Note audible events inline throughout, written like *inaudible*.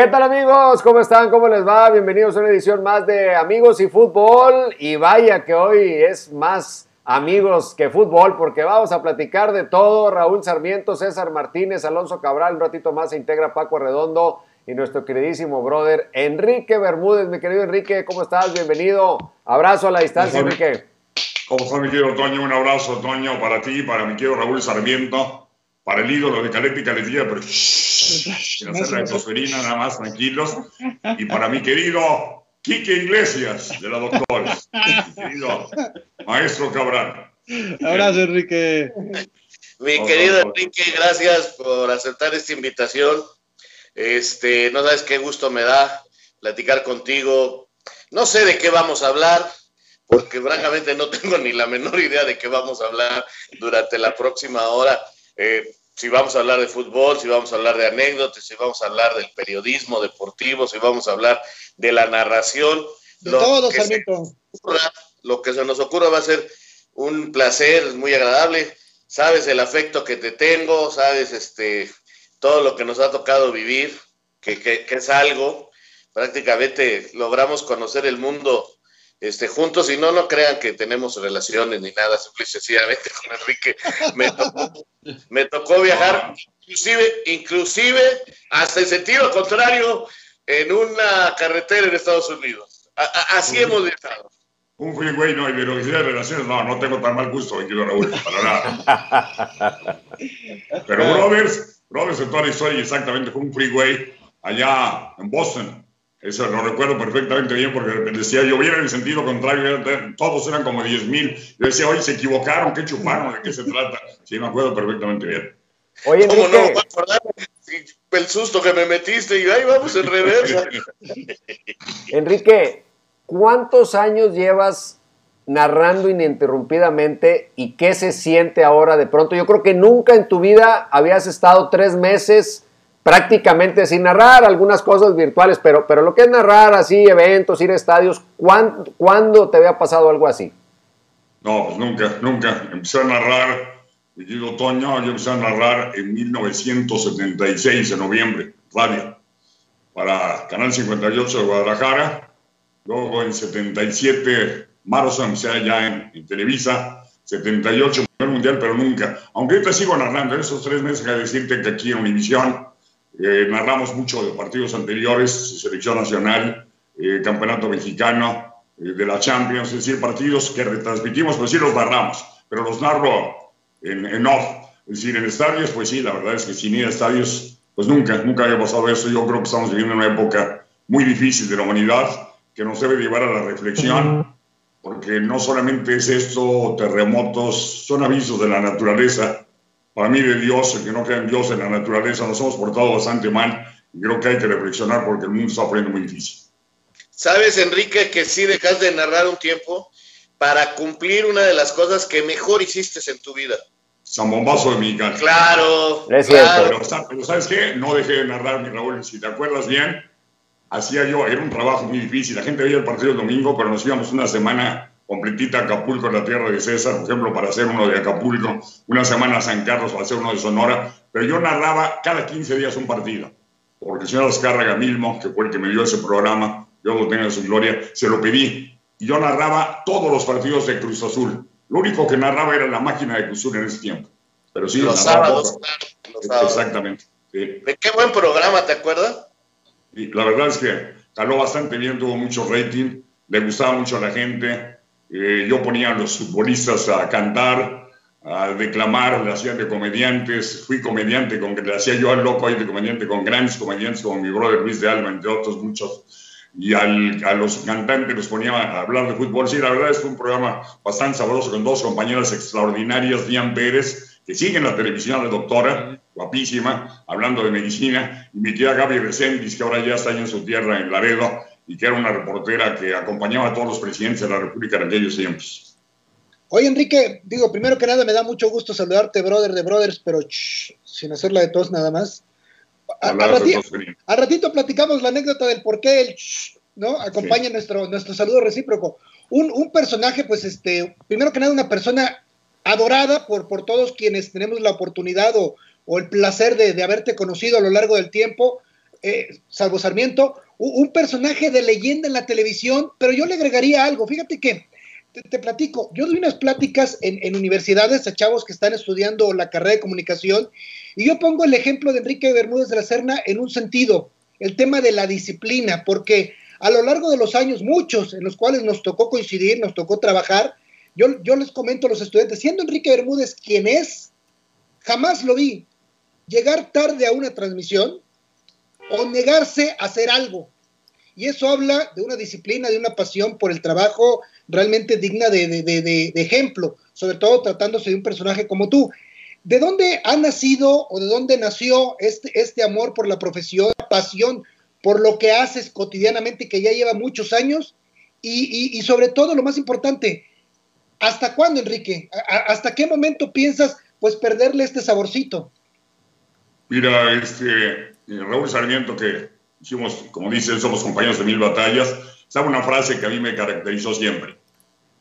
¿Qué tal amigos? ¿Cómo están? ¿Cómo les va? Bienvenidos a una edición más de Amigos y Fútbol. Y vaya que hoy es más amigos que fútbol porque vamos a platicar de todo. Raúl Sarmiento, César Martínez, Alonso Cabral, un ratito más se integra Paco Redondo y nuestro queridísimo brother Enrique Bermúdez. Mi querido Enrique, ¿cómo estás? Bienvenido. Abrazo a la distancia, Enrique. ¿Cómo estás, mi querido Toño? Un abrazo, Toño, para ti, para mi querido Raúl Sarmiento, para el ídolo de Caleta y Caletilla, pero sin hacer la tosferina, nada más, tranquilos. Y para mi querido Quique Iglesias, de la doctora, mi querido maestro Cabral. Abrazo, Enrique. Mi querido Enrique, gracias por aceptar esta invitación. Este, no sabes qué gusto me da platicar contigo. No sé de qué vamos a hablar, porque francamente no *laughs* tengo ni la menor idea de qué vamos a hablar durante la próxima hora. Eh, si vamos a hablar de fútbol, si vamos a hablar de anécdotas, si vamos a hablar del periodismo deportivo, si vamos a hablar de la narración. De todo, que lo que se nos ocurra va a ser un placer, muy agradable. Sabes el afecto que te tengo, sabes este todo lo que nos ha tocado vivir, que, que, que es algo. Prácticamente logramos conocer el mundo este, juntos y no, no crean que tenemos relaciones ni nada, simple y sencillamente *laughs* con Enrique me tocó, me tocó viajar, inclusive, inclusive hasta el sentido contrario en una carretera en Estados Unidos. así hemos viajado. Un freeway, no, y de lo que sea relaciones, no, no tengo tan mal gusto, quiero Raúl, para nada. Pero Brothers, Brothers en toda la historia exactamente fue un freeway allá en Boston eso lo recuerdo perfectamente bien porque decía, yo viera en el sentido contrario, todos eran como 10 mil. Yo decía, oye, se equivocaron, qué chuparon, de qué se trata. Sí, me acuerdo perfectamente bien. Oye, ¿Cómo no? El susto que me metiste y ahí vamos en reversa. *laughs* Enrique, ¿cuántos años llevas narrando ininterrumpidamente y qué se siente ahora de pronto? Yo creo que nunca en tu vida habías estado tres meses prácticamente sin narrar, algunas cosas virtuales, pero, pero lo que es narrar así, eventos, ir a estadios, ¿cuándo, ¿cuándo te había pasado algo así? No, pues nunca, nunca. Empecé a narrar, mi querido Toño, yo empecé a narrar en 1976, en noviembre, radio, para Canal 58 de Guadalajara. Luego en 77, marzo, empecé allá en, en Televisa. 78, mundial, pero nunca. Aunque ahorita sigo narrando, esos tres meses que decirte que aquí en Univisión eh, narramos mucho de partidos anteriores, selección nacional, eh, campeonato mexicano, eh, de la Champions, es decir, partidos que retransmitimos, pues sí los narramos, pero los narro en, en, off. Es decir, en estadios, pues sí, la verdad es que sin ir a estadios, pues nunca, nunca había pasado eso. Yo creo que estamos viviendo una época muy difícil de la humanidad que nos debe llevar a la reflexión, porque no solamente es esto, terremotos, son avisos de la naturaleza para mí de Dios, el que no cree en Dios, en la naturaleza, nos hemos portado bastante mal y creo que hay que reflexionar porque el mundo está poniendo muy difícil. Sabes, Enrique, que sí dejas de narrar un tiempo para cumplir una de las cosas que mejor hiciste en tu vida. Zambombazo de mi casa. Claro, es claro. Pero, pero, ¿sabes qué? No dejé de narrar, mi Raúl. Si te acuerdas bien, hacía yo, era un trabajo muy difícil. La gente veía el partido el domingo, pero nos íbamos una semana completita Acapulco en la tierra de César, por ejemplo, para hacer uno de Acapulco, una semana a San Carlos para hacer uno de Sonora, pero yo narraba cada 15 días un partido, porque el señor Azcárraga mismo, que fue el que me dio ese programa, yo lo tengo en su gloria, se lo pedí, y yo narraba todos los partidos de Cruz Azul. Lo único que narraba era la máquina de Cruz Azul en ese tiempo. Pero sí, los sábados, claro, los sábados. Exactamente. Sí. ¿De qué buen programa, te acuerdas? Y la verdad es que caló bastante bien, tuvo mucho rating, le gustaba mucho a la gente, eh, yo ponía a los futbolistas a cantar, a declamar, le hacían de comediantes, fui comediante, con, le hacía yo al loco ahí de comediante con grandes comediantes como mi brother Luis de Alma, entre otros muchos, y al, a los cantantes los ponía a hablar de fútbol. Sí, la verdad es que fue un programa bastante sabroso con dos compañeras extraordinarias, Diane Pérez, que sigue en la televisión, la doctora, guapísima, hablando de medicina, y mi tía Gaby Reséndiz, que ahora ya está en su tierra, en Laredo, y que era una reportera que acompañaba a todos los presidentes de la República en aquellos tiempos. Oye, Enrique, digo, primero que nada me da mucho gusto saludarte, brother de brothers, pero shh, sin hacerla de tos nada más. A, a, ratito, a, ratito, platicamos la anécdota del por qué el shh, ¿no? Acompaña sí. nuestro, nuestro saludo recíproco. Un, un, personaje, pues, este, primero que nada, una persona adorada por, por todos quienes tenemos la oportunidad o, o el placer de, de haberte conocido a lo largo del tiempo eh, salvo Sarmiento, un personaje de leyenda en la televisión, pero yo le agregaría algo. Fíjate que te, platico, yo doy unas pláticas en, universidades a chavos que están estudiando la carrera de comunicación y yo pongo el ejemplo de Enrique Bermúdez de la Serna en un sentido, el tema de la disciplina, porque a lo largo de los años, muchos en los cuales nos tocó coincidir, nos tocó trabajar, yo, yo les comento a los estudiantes, siendo Enrique Bermúdez quien es, jamás lo vi llegar tarde a una transmisión, o negarse a hacer algo. Y eso habla de una disciplina, de una pasión por el trabajo realmente digna de, ejemplo, sobre todo tratándose de un personaje como tú. ¿De dónde ha nacido o de dónde nació este, este amor por la profesión, pasión por lo que haces cotidianamente que ya lleva muchos años? Y, sobre todo, lo más importante, ¿hasta cuándo, Enrique? ¿Hasta qué momento piensas pues perderle este saborcito? Mira, este, Raúl Sarmiento, que hicimos, como dice, somos compañeros de mil batallas, sabe una frase que a mí me caracterizó siempre.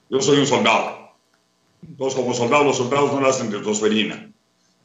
Yo soy un soldado. Todos como soldados, los soldados no nacen de tosferina.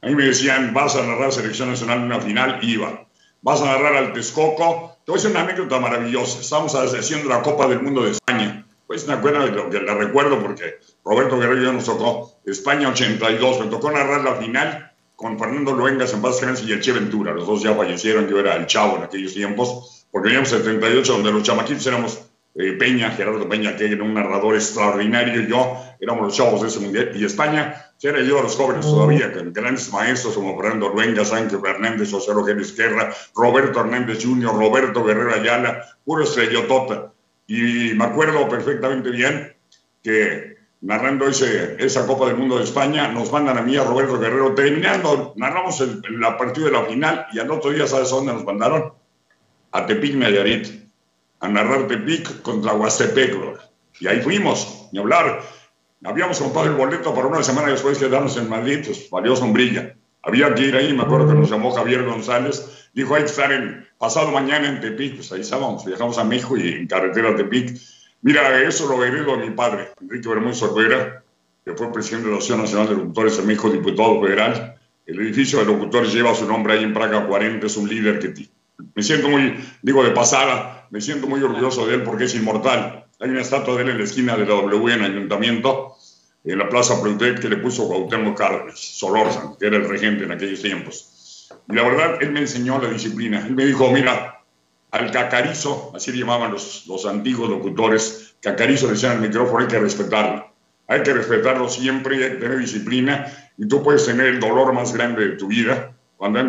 A mí me decían, vas a narrar Selección Nacional en una final, iba. Vas a narrar al Texcoco. Te voy a decir una anécdota maravillosa. Estamos haciendo la Copa del Mundo de España. Pues me acuerdo lo que la recuerdo porque Roberto Guerrero y yo nos tocó España 82. Me tocó narrar la final con Fernando Luengas en paz y el Che Ventura. Los dos ya fallecieron, yo era el chavo en aquellos tiempos, porque veníamos en 78, donde los chamaquitos éramos eh, Peña, Gerardo Peña, que era un narrador extraordinario, yo éramos los chavos de ese mundial, y España, era yo los jóvenes todavía, con grandes maestros como Fernando Luengas, Ángel Hernández, José Rogelio Izquierda, Roberto Hernández Jr., Roberto Guerrero Ayala, puro estrellotota. Y me acuerdo perfectamente bien que narrando ese, esa Copa del Mundo de España, nos mandan a mí, a Roberto Guerrero, terminando, narramos el, la partida de la final y al otro día, ¿sabes a dónde nos mandaron? A Tepic, Nayarit, a narrar Tepic contra Huastepec, y ahí fuimos, ni hablar. Habíamos comprado el boleto para una semana después de quedarnos en Madrid, pues valió sombrilla. Había que ir ahí, me acuerdo que nos llamó Javier González, dijo hay que estar en, pasado mañana en Tepic, pues ahí estábamos, viajamos a México y en carretera a Tepic Mira, eso lo heredo a mi padre, Enrique Bermúdez Olvera, que fue presidente de la Asociación Nacional de Locutores en México, diputado federal. El edificio de locutores lleva su nombre ahí en Praga 40, es un líder que me siento muy, digo de pasada, me siento muy orgulloso de él porque es inmortal. Hay una estatua de él en la esquina de la W en ayuntamiento, en la Plaza Prudent, que le puso Cuauhtémoc Cárdenas, Solórzano, que era el regente en aquellos tiempos. Y la verdad, él me enseñó la disciplina. Él me dijo, mira, al cacarizo, así le llamaban los, antiguos locutores, cacarizo decían al micrófono, hay que respetarlo. Hay que respetarlo siempre, hay tener disciplina y tú puedes tener el dolor más grande de tu vida cuando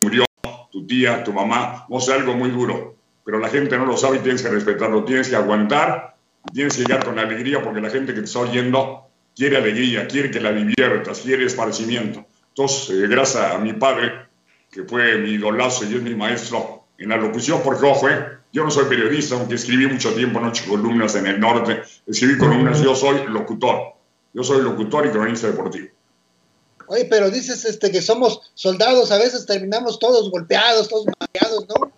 murió tu tía, tu mamá, no sé, algo muy duro, pero la gente no lo sabe y tienes que respetarlo, tienes que aguantar, tienes que llegar con alegría porque la gente que te está oyendo quiere alegría, quiere que la diviertas, quiere esparcimiento. Entonces, eh, gracias a mi padre, que fue mi idolazo y es mi maestro, en la locución, porque ojo, eh, yo no soy periodista, aunque escribí mucho tiempo noche columnas en el norte, escribí columnas, yo soy locutor, yo soy locutor y cronista deportivo. Oye, pero dices este, que somos soldados, a veces terminamos todos golpeados, todos mareados, ¿no?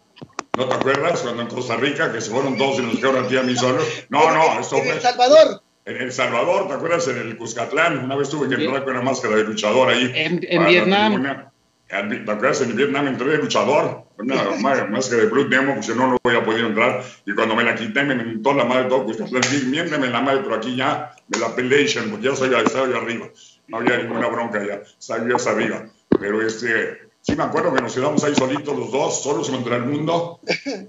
¿No te acuerdas cuando en Costa Rica, que se fueron todos y nos quedaron a ti a mí solo? No, no, esto fue... En El Salvador. En El Salvador, ¿te acuerdas? En el Cuscatlán, una vez tuve que entrar con una máscara de luchador ahí. En, en Vietnam. ¿Te acuerdas? En Vietnam entré de luchador, una máscara de Blue Demo, porque no, no voy a poder entrar. Y cuando me la quité, me mentó la madre todo, pues miénteme la madre, pero aquí ya me la pelation, porque ya soy, estaba yo arriba. No había ninguna bronca ya, estaba yo hasta arriba. Pero este, sí me acuerdo que nos quedamos ahí solitos los dos, solos contra el mundo.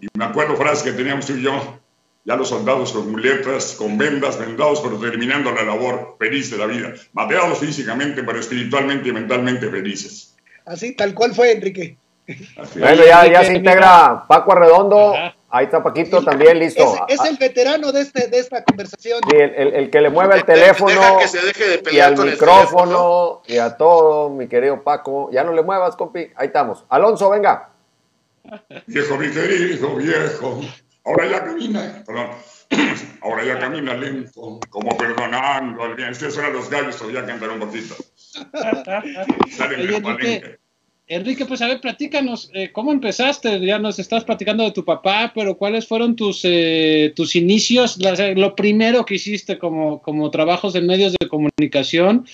Y me acuerdo frases que teníamos tú y yo, ya los soldados con muletas, con vendas, vendados, pero terminando la labor, feliz de la vida. Mateados físicamente, pero espiritualmente y mentalmente felices. Así, tal cual fue, Enrique. Bueno, ya, ya se integra Paco Arredondo. Ahí está Paquito también listo. Es, el veterano de, este, de esta conversación. Sí, el, el, que le mueve el teléfono. Que se deje de y al micrófono y a todo, mi querido Paco. Ya no le muevas, compi. Ahí estamos. Alonso, venga. Viejo, mi querido, viejo. Ahora ya camina, perdón. *clears throat* Ahora ya camina lento, como perdonando al bien. Estos eran los gallos, todavía cantar un poquito. Enrique, pues a ver, platícanos, eh, ¿cómo empezaste? Ya nos estás platicando de tu papá, pero ¿cuáles fueron tus, eh, tus inicios? lo primero que hiciste como, como trabajos en medios de comunicación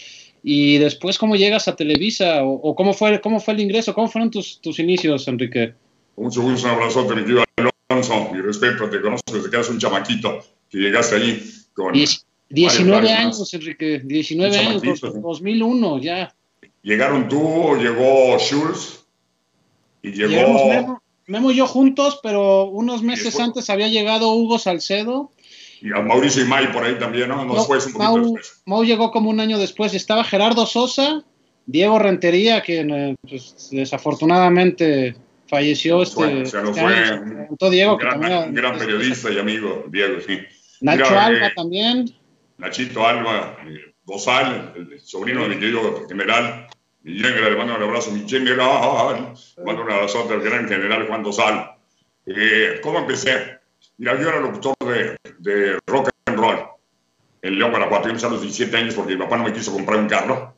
y después cómo llegas a Televisa o, cómo, fue, cómo fue el ingreso, cómo fueron tus, tus inicios, Enrique. Mucho gusto, un abrazote, mi querido Alonso. Mi respeto, te conozco desde que eras un chamaquito que llegaste allí con. 19 años, Enrique, 19 años, 2001, ya. Llegaron tú, llegó Schulz y llegó. Memo, y yo juntos, pero unos meses antes había llegado Hugo Salcedo. Y a Mauricio y May por ahí también, ¿no? no, fue un Mau, Mau, llegó como un año después. Estaba Gerardo Sosa, Diego Rentería, que eh, pues, desafortunadamente falleció este. Se nos fue. Diego, un gran, gran periodista y amigo, Diego, sí. Nacho Alba eh, también. Nachito Alba, eh, Dosal, el sobrino de mi querido general, mi le mando un abrazo, mi general, mando un abrazo al gran general Juan Dosal. Eh, ¿Cómo empecé? Mira, yo era locutor de, de rock and roll en León, Guanajuato. Yo empecé a los 17 años porque mi papá no me quiso comprar un carro.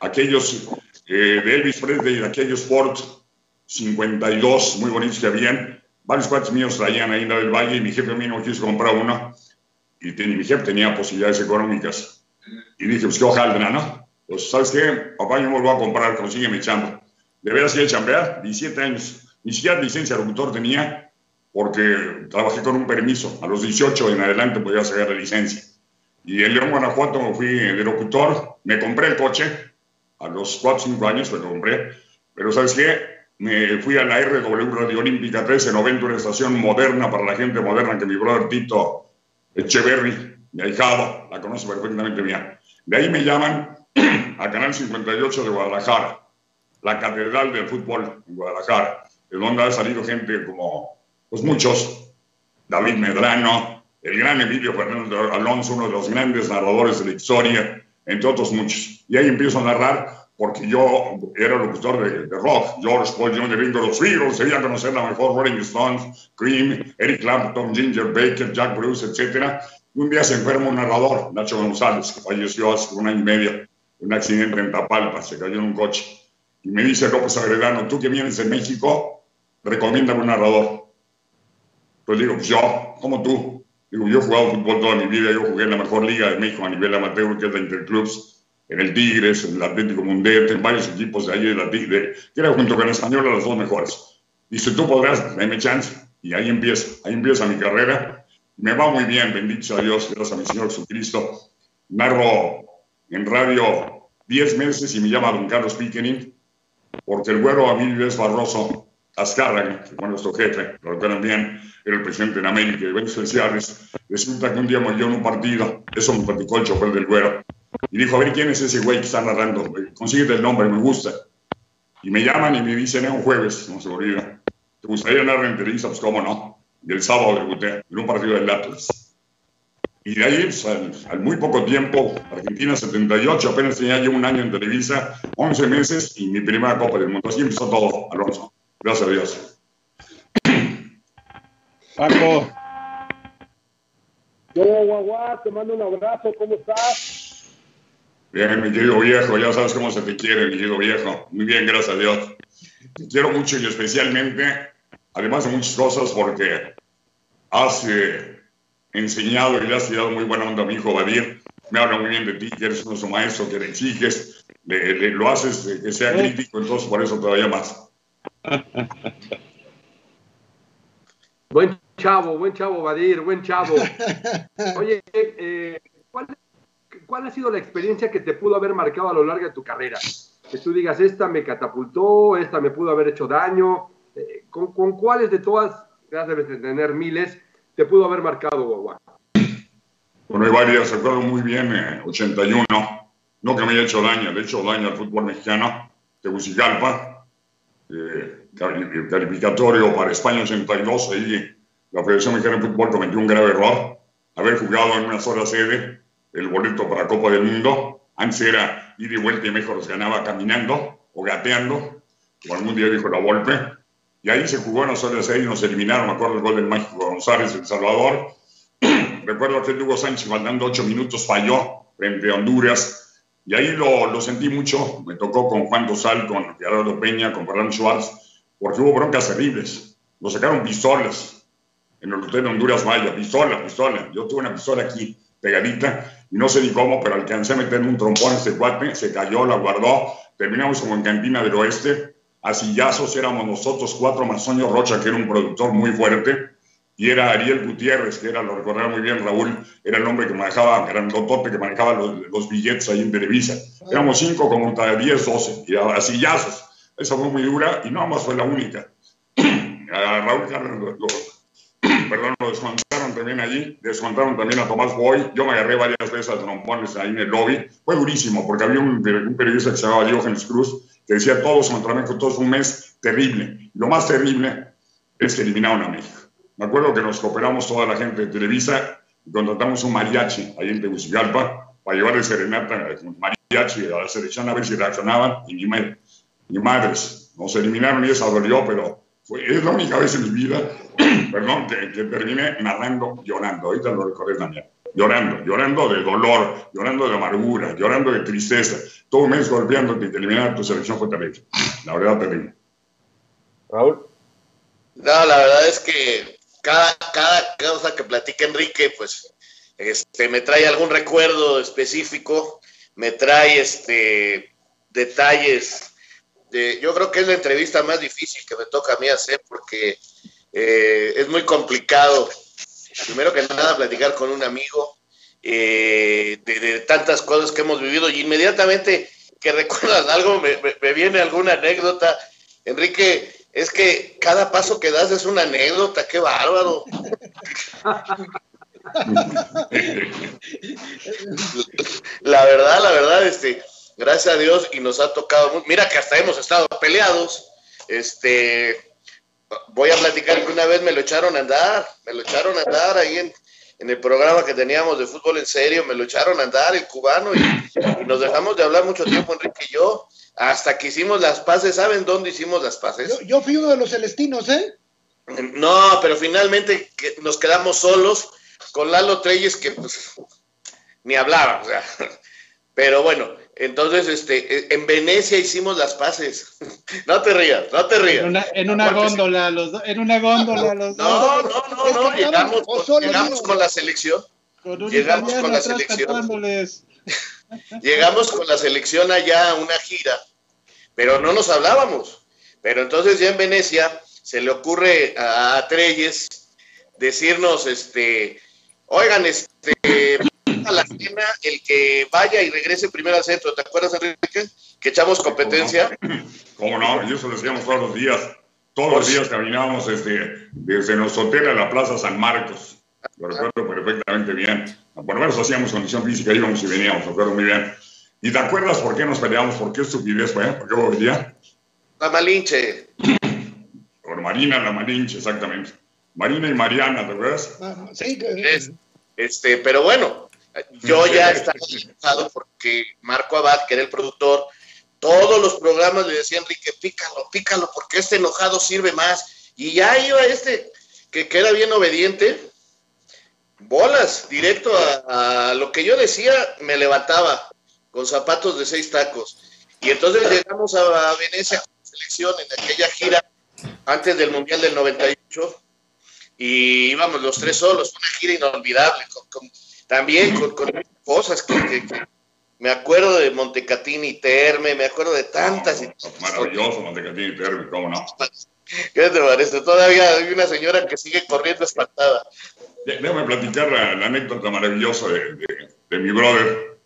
Aquellos eh, de Elvis Presley, aquellos Ford 52 muy bonitos que habían, varios cuates míos traían ahí en la del Valle y mi jefe a mí no quiso comprar uno y mi jefe tenía posibilidades económicas. Y dije, pues qué hojaldra, ¿no? Pues, ¿sabes qué? Papá, yo me lo voy a comprar, consígueme chamba. ¿De veras ir a chambear? 17 años. Ni siquiera licencia de locutor tenía, porque trabajé con un permiso. A los 18 en adelante podía sacar la licencia. Y en León, Guanajuato, me fui de locutor, me compré el coche, a los 4 o 5 años me lo compré, pero ¿sabes qué? Me fui a la RW Radio Olímpica 1390, una estación moderna para la gente moderna que mi brother Tito Echeverry, mi ahijado, la conoce perfectamente bien. De ahí me llaman *clears throat* a Canal 58 de Guadalajara, la catedral del fútbol en Guadalajara, de donde ha salido gente como, pues muchos, David Medrano, el gran Emilio Fernando Alonso, uno de los grandes narradores de la historia, entre otros muchos. Y ahí empiezo a narrar porque yo era locutor de, de rock. George Paul Jr., Ringo los Beatles, debía conocer la mejor Rolling Stones, Cream, Eric Clapton, Ginger Baker, Jack Bruce, etc. un día se enferma un narrador, Nacho González, que falleció hace un año y medio, un accidente en Tapalpa, se cayó en un coche. Y me dice López Agredano, tú que vienes de México, recomiéndame un narrador. Pues digo, pues yo, como tú. Digo, yo he jugado fútbol toda mi vida, yo jugué en la mejor liga de México a nivel amateur, que es la Interclubs en el Tigres, en el Atlético Mundial, en varios equipos de ahí de la Tigres, que era junto con el Español las dos mejores. Dice, tú podrás, dame chance. Y ahí empieza, ahí empieza mi carrera. Me va muy bien, bendito sea Dios, gracias a mi Señor Jesucristo. Narro en radio 10 meses y me llama Don Carlos Piquenin, porque el güero Emilio es Barroso Azcárraga, que fue nuestro jefe, lo recuerdan bien, era el presidente en América eventos especiales. Resulta que un día murió en un partido, eso me platicó el chofer del güero y dijo, a ver, ¿quién es ese güey que está narrando? Consíguete el nombre, me gusta. Y me llaman y me dicen, es un jueves, no se olvida. ¿Te gustaría narrar en entrevista? Pues cómo no. Y el sábado debuté en un partido del Atlas. Y de ahí, pues, al, muy poco tiempo, Argentina 78, apenas tenía yo un año en Televisa, 11 meses y mi primera Copa del Mundo. Así empezó todo, Alonso. Gracias a Dios. Paco. Yo, Guagua, te mando un abrazo, ¿cómo estás? Bien, mi querido viejo, ya sabes cómo se te quiere, mi querido viejo. Muy bien, gracias a Dios. Te quiero mucho y especialmente, además de muchas cosas, porque has eh, enseñado y le has dado muy buena onda a mi hijo Badir. Me habla muy bien de ti, que eres nuestro maestro, que le exiges, le, lo haces que sea crítico, entonces por eso todavía más. *laughs* Buen chavo, buen chavo, Badir, buen chavo. *laughs* Oye, eh, ¿cuál es ¿cuál ha sido la experiencia que te pudo haber marcado a lo largo de tu carrera? Que tú digas, esta me catapultó, esta me pudo haber hecho daño. Eh, ¿Con, cuáles de todas, ya debes de tener miles, te pudo haber marcado, Guagua? Bueno, hay varias, recuerdo muy bien, 81, eh, no que me haya hecho daño, le he hecho daño al fútbol mexicano, Tegucigalpa, eh, calificatorio para España 82, ahí la Federación Mexicana de Fútbol cometió un grave error, haber jugado en una sola sede, el boleto para Copa del Mundo. Antes era ir y vuelta y mejor se ganaba caminando o gateando, como algún día dijo la Volpe. Y ahí se jugó en horas y nos eliminaron. Me acuerdo el gol del Mágico González, El Salvador. *clears throat* Recuerdo que Hugo Sánchez, faltando ocho minutos, falló frente a Honduras. Y ahí lo, lo, sentí mucho. Me tocó con Juan Dosal, con Gerardo Peña, con Fernando Schwartz, porque hubo broncas terribles. Nos sacaron pistolas en el hotel de Honduras Maya. Pistola, pistola. Yo tuve una pistola aquí, pegadita y no sé ni cómo, pero alcancé a meterme un trompón a este cuate, se cayó, la guardó, terminamos como en Cantina del Oeste, a sillazos éramos nosotros cuatro, más Rocha, que era un productor muy fuerte, y era Ariel Gutiérrez, que era, lo recordará muy bien Raúl, era el hombre que manejaba, tope que manejaba los, billetes ahí en Televisa. Éramos cinco como 10, 12, y a, sillazos. Esa fue muy dura y no más fue la única. *clears throat* A Raúl lo, *clears throat* perdón, lo también allí, desmontaron también a Tomás Boy. Yo me agarré varias veces a trompones ahí en el lobby. Fue durísimo porque había un, periodista que se llamaba Diógenes Cruz que decía todos su entrenamiento, todo un mes terrible. Lo más terrible es que eliminaron a México. Me acuerdo que nos cooperamos toda la gente de Televisa y contratamos un mariachi ahí en Tegucigalpa para llevarle serenata con mariachi a la selección a ver si reaccionaban y ni, madres. Nos eliminaron y eso dolió, pero fue, es la única vez en mi vida, *clears throat* perdón, que, terminé narrando llorando. Ahorita lo recordé también. Llorando, llorando de dolor, llorando de amargura, llorando de tristeza. Todo un mes golpeándote y te eliminaron tu selección fue terrible. *clears throat* La verdad, terrible. Raúl. No, la verdad es que cada, cada cosa que platica Enrique, pues este, me trae algún recuerdo específico, me trae este, detalles yo creo que es la entrevista más difícil que me toca a mí hacer porque eh, es muy complicado, primero que nada, platicar con un amigo eh, de, tantas cosas que hemos vivido y inmediatamente que *laughs* recuerdas algo, me, viene alguna anécdota. Enrique, es que cada paso que das es una anécdota, qué bárbaro. *laughs* la verdad, la verdad, este, gracias a Dios, y nos ha tocado, mira que hasta hemos estado peleados, este, voy a platicar que una vez me lo echaron a andar, me lo echaron a andar ahí en, el programa que teníamos de fútbol en serio, me lo echaron a andar el cubano y, nos dejamos de hablar mucho tiempo, Enrique y yo, hasta que hicimos las paces, ¿saben dónde hicimos las paces? Yo, fui uno de los celestinos, ¿eh? No, pero finalmente nos quedamos solos con Lalo Treyes que pues ni hablaba, o sea, *laughs* pero bueno, entonces, este, en Venecia hicimos las paces. *laughs* No te rías, no te rías. En una, góndola, los dos, en una góndola, los no, dos. No, no, no, llegamos, con, llegamos con la selección. llegamos con la selección. *laughs* llegamos con la selección allá a una gira, pero no nos hablábamos. Pero entonces ya en Venecia se le ocurre a Treyes decirnos, este, oigan, este, a la cena el que vaya y regrese primero al centro. ¿Te acuerdas, Enrique? Que echamos competencia. ¿Cómo no? Y eso lo hacíamos todos los días. Todos los días caminábamos desde, desde nuestro hotel a la Plaza San Marcos. Lo recuerdo perfectamente bien. Por lo menos hacíamos condición física, íbamos y veníamos, lo recuerdo muy bien. ¿Y te acuerdas por qué nos peleamos? ¿Por qué estupidez fue? ¿Por qué volvía? La Malinche. *clears throat* Por Marina, la Malinche, exactamente. Marina y Mariana, ¿te acuerdas? Ah, sí. este, pero bueno, yo ya estaba enojado porque Marco Abad, que era el productor, todos los programas le decía Enrique, pícalo, pícalo, porque este enojado sirve más. Y ya iba este, que, queda bien obediente, bolas, directo a, lo que yo decía, me levantaba con zapatos de seis tacos. Y entonces llegamos a, Venecia con selección en aquella gira antes del Mundial del 98 y íbamos los tres solos, una gira inolvidable, con también con, cosas que, me acuerdo de Montecatini Terme, me acuerdo de tantas. maravilloso Montecatini Terme, cómo no. *laughs* ¿Qué te parece? Todavía hay una señora que sigue corriendo espantada. Déjame platicar la, anécdota maravillosa de, mi brother,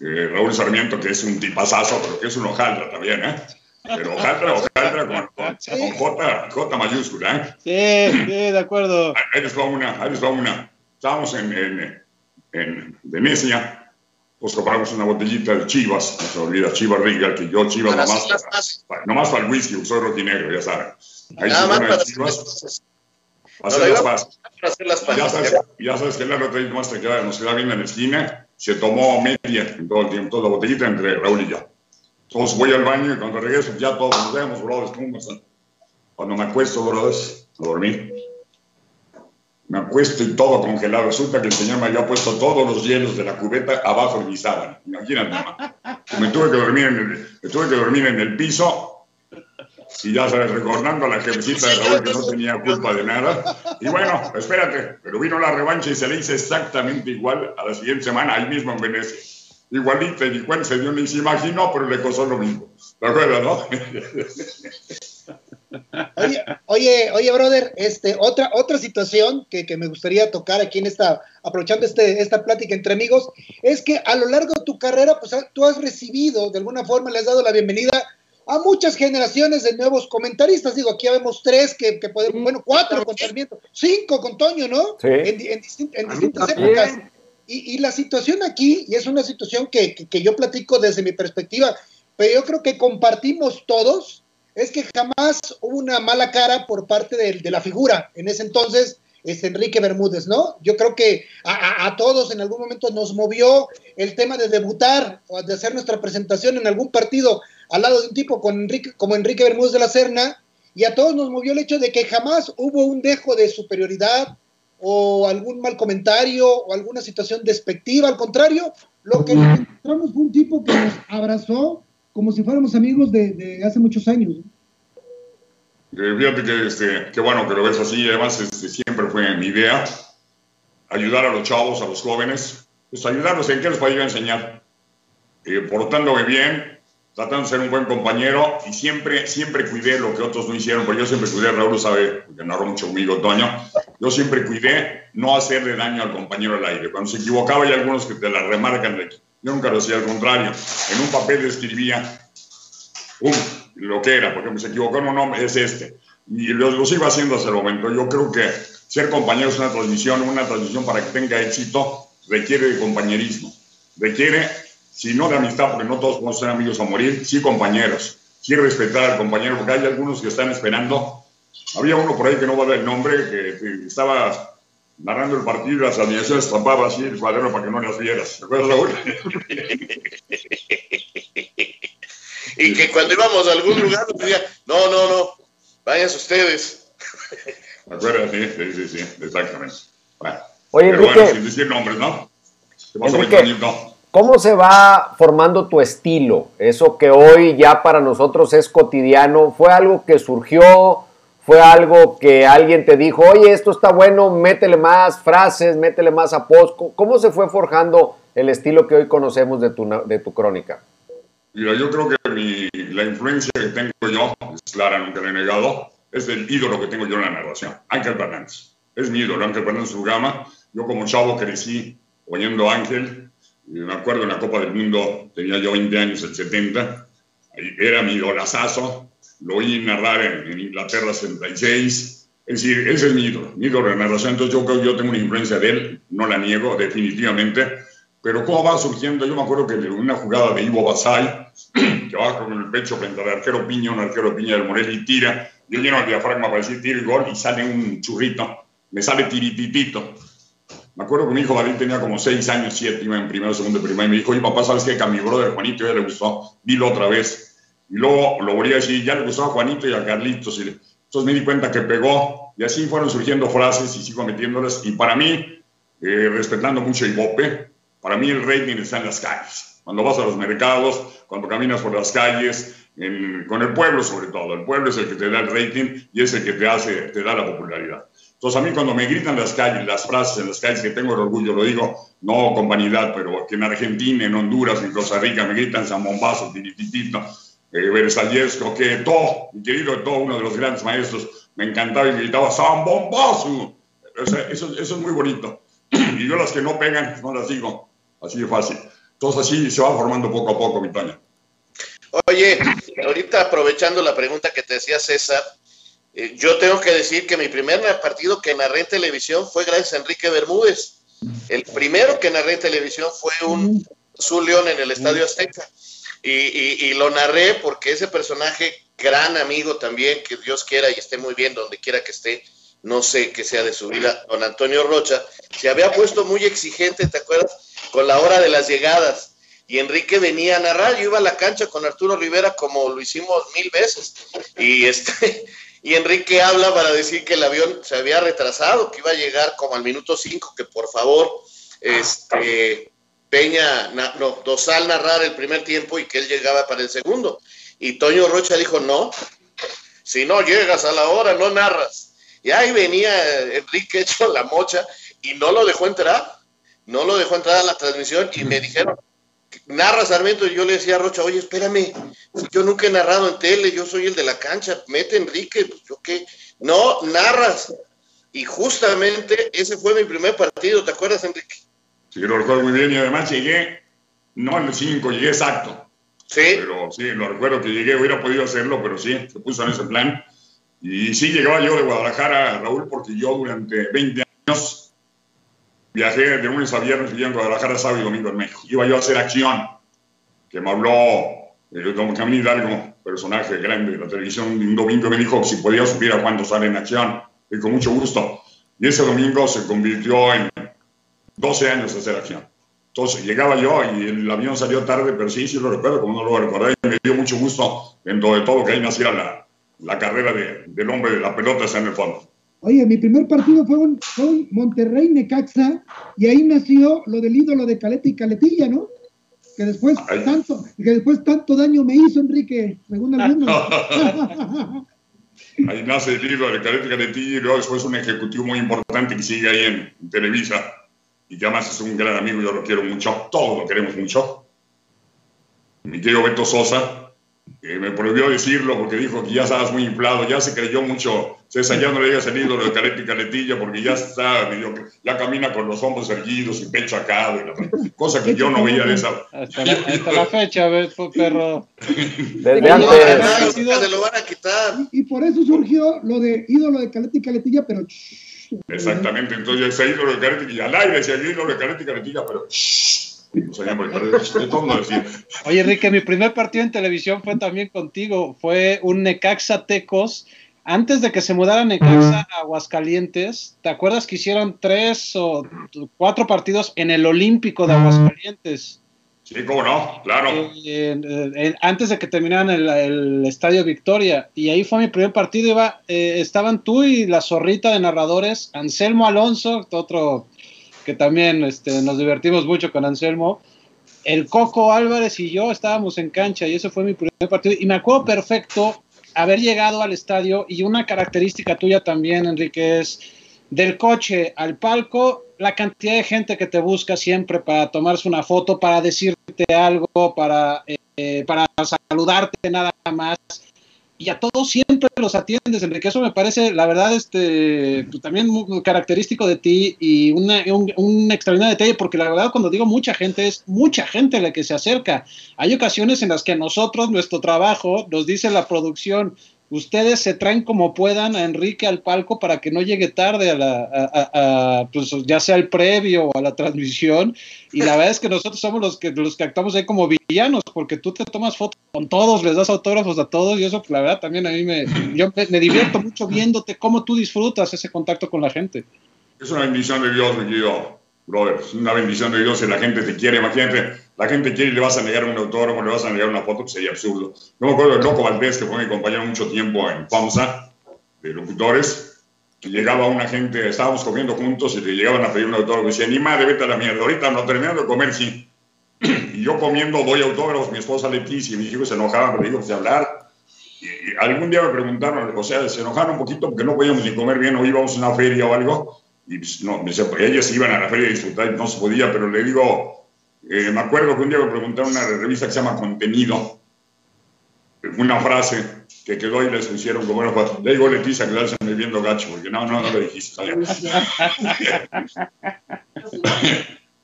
eh, Raúl Sarmiento, que es un tipazazo, pero que es un hojaldra también, ¿eh? Pero hojaldra, hojaldra con, J, J mayúscula, ¿eh? Sí, sí, de acuerdo. Ahí les va una, ahí les va una. Estábamos en, en en Venecia, pues compramos una botellita de Chivas, no se olvida, Chivas Riga, que yo Chivas nomás, para, nomás para el whisky, soy rotinegro, ya saben. Ahí Nada más para Chivas. Hacer las pasas. Ya sabes, ya sabes que la otra nomás te queda, nos queda bien en la esquina, se tomó media en todo el tiempo, toda la botellita entre Raúl y yo. Entonces voy al baño y cuando regreso ya todos nos vemos, brothers, ¿cómo están? Cuando me acuesto, brothers, a dormir, me acuesto y todo congelado. Resulta que el señor me había puesto todos los hielos de la cubeta abajo de mi sábana. Imagínate, Me tuve que dormir en el, me tuve que dormir en el piso y ya sabes, recordando a la jefecita de Raúl que no tenía culpa de nada. Y bueno, espérate, pero vino la revancha y se le hizo exactamente igual a la siguiente semana, ahí mismo en Venecia. igualita, y cuenta, se dio ni se imaginó, pero le costó lo mismo. ¿De acuerdo, no? Oye, oye, oye, brother, este, otra, otra situación que, que, me gustaría tocar aquí en esta, aprovechando este, esta plática entre amigos, es que a lo largo de tu carrera, pues tú has recibido, de alguna forma le has dado la bienvenida a muchas generaciones de nuevos comentaristas. Digo, aquí vemos tres que, que podemos, bueno, cuatro con Sarmiento, cinco con Toño, ¿no? Sí. En, en, en distintas épocas. Y, y, la situación aquí, y es una situación que, que, que yo platico desde mi perspectiva, pero yo creo que compartimos todos, es que jamás hubo una mala cara por parte de, la figura. En ese entonces, es Enrique Bermúdez, ¿no? Yo creo que a, todos en algún momento nos movió el tema de debutar o de hacer nuestra presentación en algún partido al lado de un tipo como Enrique Bermúdez de la Serna, y a todos nos movió el hecho de que jamás hubo un dejo de superioridad o algún mal comentario o alguna situación despectiva, al contrario, lo que encontramos fue un tipo que nos abrazó como si fuéramos amigos de, de hace muchos años. Eh, fíjate que, este, que bueno que lo ves así, además este, siempre fue mi idea, ayudar a los chavos, a los jóvenes, pues ayudarlos en qué les puedo enseñar, eh, portándome bien, tratando de ser un buen compañero y siempre, siempre cuidé lo que otros no hicieron, porque yo siempre cuidé, Raúl sabe, porque narró mucho conmigo, Toño, yo siempre cuidé no hacerle daño al compañero al aire. Cuando se equivocaba hay algunos que te la remarcan, yo nunca hacía al contrario, en un papel escribía lo que era, porque se equivocó un nombre, es este. Y los, los iba haciendo hasta el momento. Yo creo que ser compañero es una transmisión, una transmisión para que tenga éxito requiere de compañerismo, requiere si no de amistad, porque no todos podemos ser amigos a morir, sí compañeros, sí respetar al compañero, porque hay algunos que están esperando. Había uno por ahí que no va a dar el nombre, que estaba narrando el partido y las alineaciones tapaba así el cuaderno para que no las vieras. ¿Te acuerdas, Raúl? *laughs* y que cuando íbamos a algún lugar nos decía, no, no, no, váyanse ustedes. *laughs* ¿Te acuerdas? Sí, sí, sí, sí, exactamente. Bueno, Oye, pero Enrique, bueno, sin decir nombres, ¿no? ¿Qué pasa, Enrique, Toñito? ¿Cómo se va formando tu estilo? Eso que hoy ya para nosotros es cotidiano, ¿fue algo que surgió? ¿Fue algo que alguien te dijo, oye, esto está bueno, métele más frases, métele más após? ¿Cómo se fue forjando el estilo que hoy conocemos de tu, de tu crónica? Mira, yo creo que mi, la influencia que tengo yo, es clara, nunca la he negado, es el ídolo que tengo yo en la narración, Ángel Fernández. Es mi ídolo, Ángel Fernández Ugama. Yo como chavo crecí oyendo a Ángel, me acuerdo en la Copa del Mundo, tenía yo 20 años, el 70, era mi idolazazo, lo oí narrar en, en Inglaterra 76, es decir, ese es mi ídolo, mi ídolo narración, entonces yo creo que yo tengo una influencia de él, no la niego definitivamente, pero cómo va surgiendo, yo me acuerdo que en una jugada de Ivo Basay, *clears throat* que va con el pecho frente al arquero Piña, un arquero Piña del Morel y tira, yo lleno el diafragma para decir tiro y gol y sale un churrito, me sale tirititito. Me acuerdo que mi hijo David tenía como 6 años, 7, iba en primero, segundo, primaria, y me dijo, oye papá, ¿sabes qué? Que a mi brother Juanito ya le gustó, dilo otra vez. Y luego lo volví a decir, ya le gustó a Juanito y a Carlitos. Y entonces me di cuenta que pegó, y así fueron surgiendo frases y sigo metiéndolas. Y para mí, eh, respetando mucho el Ibope, para mí el rating está en las calles. Cuando vas a los mercados, cuando caminas por las calles, en, con el pueblo sobre todo. El pueblo es el que te da el rating y es el que te hace, te da la popularidad. Entonces a mí cuando me gritan las calles, las frases en las calles, que tengo el orgullo, lo digo no con vanidad, pero que en Argentina, en Honduras, en Costa Rica me gritan San Bombazo, Tirititito, eh, que todo, mi querido todo, uno de los grandes maestros, me encantaba y gritaba San Bombazo. O eso, es muy bonito. *clears throat* Y yo las que no pegan, no las digo. Así de fácil. Entonces así se va formando poco a poco, mi Toña. Oye, ahorita aprovechando la pregunta que te decía César, eh, yo tengo que decir que mi primer partido que narré en televisión fue gracias a Enrique Bermúdez. El primero que narré en televisión fue un Azul en el Estadio Azteca. Y, y, y, lo narré porque ese personaje, gran amigo también, que Dios quiera y esté muy bien donde quiera que esté, no sé qué sea de su vida, don Antonio Rocha, se había puesto muy exigente, ¿te acuerdas? Con la hora de las llegadas. Y Enrique venía a narrar, yo iba a la cancha con Arturo Rivera como lo hicimos mil veces. Y este, *laughs* y Enrique habla para decir que el avión se había retrasado, que iba a llegar como al minuto 5, que por favor, este, Peña, no, Dosal narrar el primer tiempo y que él llegaba para el segundo. Y Toño Rocha dijo, no, si no llegas a la hora, no narras. Y ahí venía Enrique *laughs* hecho la mocha y no lo dejó entrar, no lo dejó entrar a la transmisión y me *laughs* dijeron, narra Sarmiento y yo le decía a Rocha, oye, espérame, yo nunca he narrado en tele, yo soy el de la cancha, mete Enrique, pues yo qué, no, narras. Y justamente ese fue mi primer partido, ¿te acuerdas, Enrique? Sí, lo recuerdo muy bien y además llegué, no el 5, llegué exacto. Sí. Pero sí, lo recuerdo que llegué, hubiera podido hacerlo, pero sí, se puso en ese plan. Y sí, llegaba yo de Guadalajara, Raúl, porque yo durante 20 años viajé de lunes a viernes viviendo en Guadalajara, sábado y domingo en México. Iba yo a hacer acción, que me habló eh, don Camilo Hidalgo, personaje grande de la televisión, un domingo me dijo si podía subir a cuando sale en acción. Y con mucho gusto. Y ese domingo se convirtió en 12 años hacer acción. Entonces llegaba yo y el avión salió tarde, pero sí, sí lo recuerdo, como no lo recordé, y me dio mucho gusto dentro de todo que ahí nacía la, la carrera de, del hombre de la pelota está en el fondo. Oye, mi primer partido fue un, Monterrey Necaxa y ahí nació lo del ídolo de Caleta y Caletilla, ¿no? Que después tanto, que después tanto daño me hizo Enrique, según algunos. *laughs* ahí nace el ídolo de Caleta y Caletilla y luego después un ejecutivo muy importante que sigue ahí en Televisa y que además es un gran amigo, yo lo quiero mucho, todos lo queremos mucho. Mi querido Beto Sosa, que me prohibió decirlo porque dijo que ya estabas muy inflado, ya se creyó mucho. César, ya no le digas el ídolo de Caleta y Caletilla porque ya está, ya camina con los hombros erguidos y pecho acá, cosa que yo no veía de esa. Hasta la, hasta la fecha, perro. Desde antes. Se lo van a quitar. Y, y, por eso surgió lo de ídolo de Caleta y Caletilla, pero. Exactamente, entonces ese ídolo de Caretica y al aire decía el ídolo de Caretica, pero Oye, Enrique, mi primer partido en televisión fue también contigo, fue un Necaxa Tecos. Antes de que se mudara Necaxa a Aguascalientes, ¿te acuerdas que hicieron tres o cuatro partidos en el Olímpico de Aguascalientes? Sí, cómo no, claro. antes de que terminaran el, Estadio Victoria. Y ahí fue mi primer partido. Iba, eh, estaban tú y la zorrita de narradores, Anselmo Alonso, otro que también este, nos divertimos mucho con Anselmo. El Coco Álvarez y yo estábamos en cancha y ese fue mi primer partido. Y me acuerdo perfecto haber llegado al estadio y una característica tuya también, Enrique, es del coche al palco la cantidad de gente que te busca siempre para tomarse una foto, para decirte algo, para, eh, para saludarte nada más. Y a todos siempre los atiendes, Enrique. Eso me parece, la verdad, este, pues, también muy característico de ti y un, un, extraordinario detalle, porque la verdad, cuando digo mucha gente, es mucha gente la que se acerca. Hay ocasiones en las que nosotros, nuestro trabajo, nos dice la producción, ustedes se traen como puedan a Enrique al palco para que no llegue tarde a la, pues ya sea el previo o a la transmisión. Y la verdad es que nosotros somos los que, los que actuamos ahí como villanos, porque tú te tomas fotos con todos, les das autógrafos a todos y eso, la verdad, también a mí me, yo me, divierto mucho viéndote cómo tú disfrutas ese contacto con la gente. Es una bendición de Dios, mi querido brother. Es una bendición de Dios y la gente te quiere. Imagínate la gente quiere y le vas a negar un autógrafo, le vas a negar una foto, pues sería absurdo. Yo me acuerdo del Loco Valdés, que fue mi compañero mucho tiempo en FAMSA, de locutores, que llegaba una gente, estábamos comiendo juntos y le llegaban a pedir un autógrafo y decían, ni madre, vete a la mierda, ahorita no terminando de comer, sí. *clears throat* Y yo comiendo doy autógrafos, mi esposa Leticia y mis hijos se enojaban, pero digo, de hablar. Y, algún día me preguntaron, o sea, se enojaron un poquito porque no podíamos ni comer bien o íbamos a una feria o algo. Y pues, no, ellas iban a la feria a disfrutar y no se podía, pero le digo, eh, me acuerdo que un día me preguntaron una revista que se llama Contenido, una frase que quedó y les pusieron como una frase. Le digo Leticia que se me viendo gacho, porque no, no, no le dijiste. *laughs*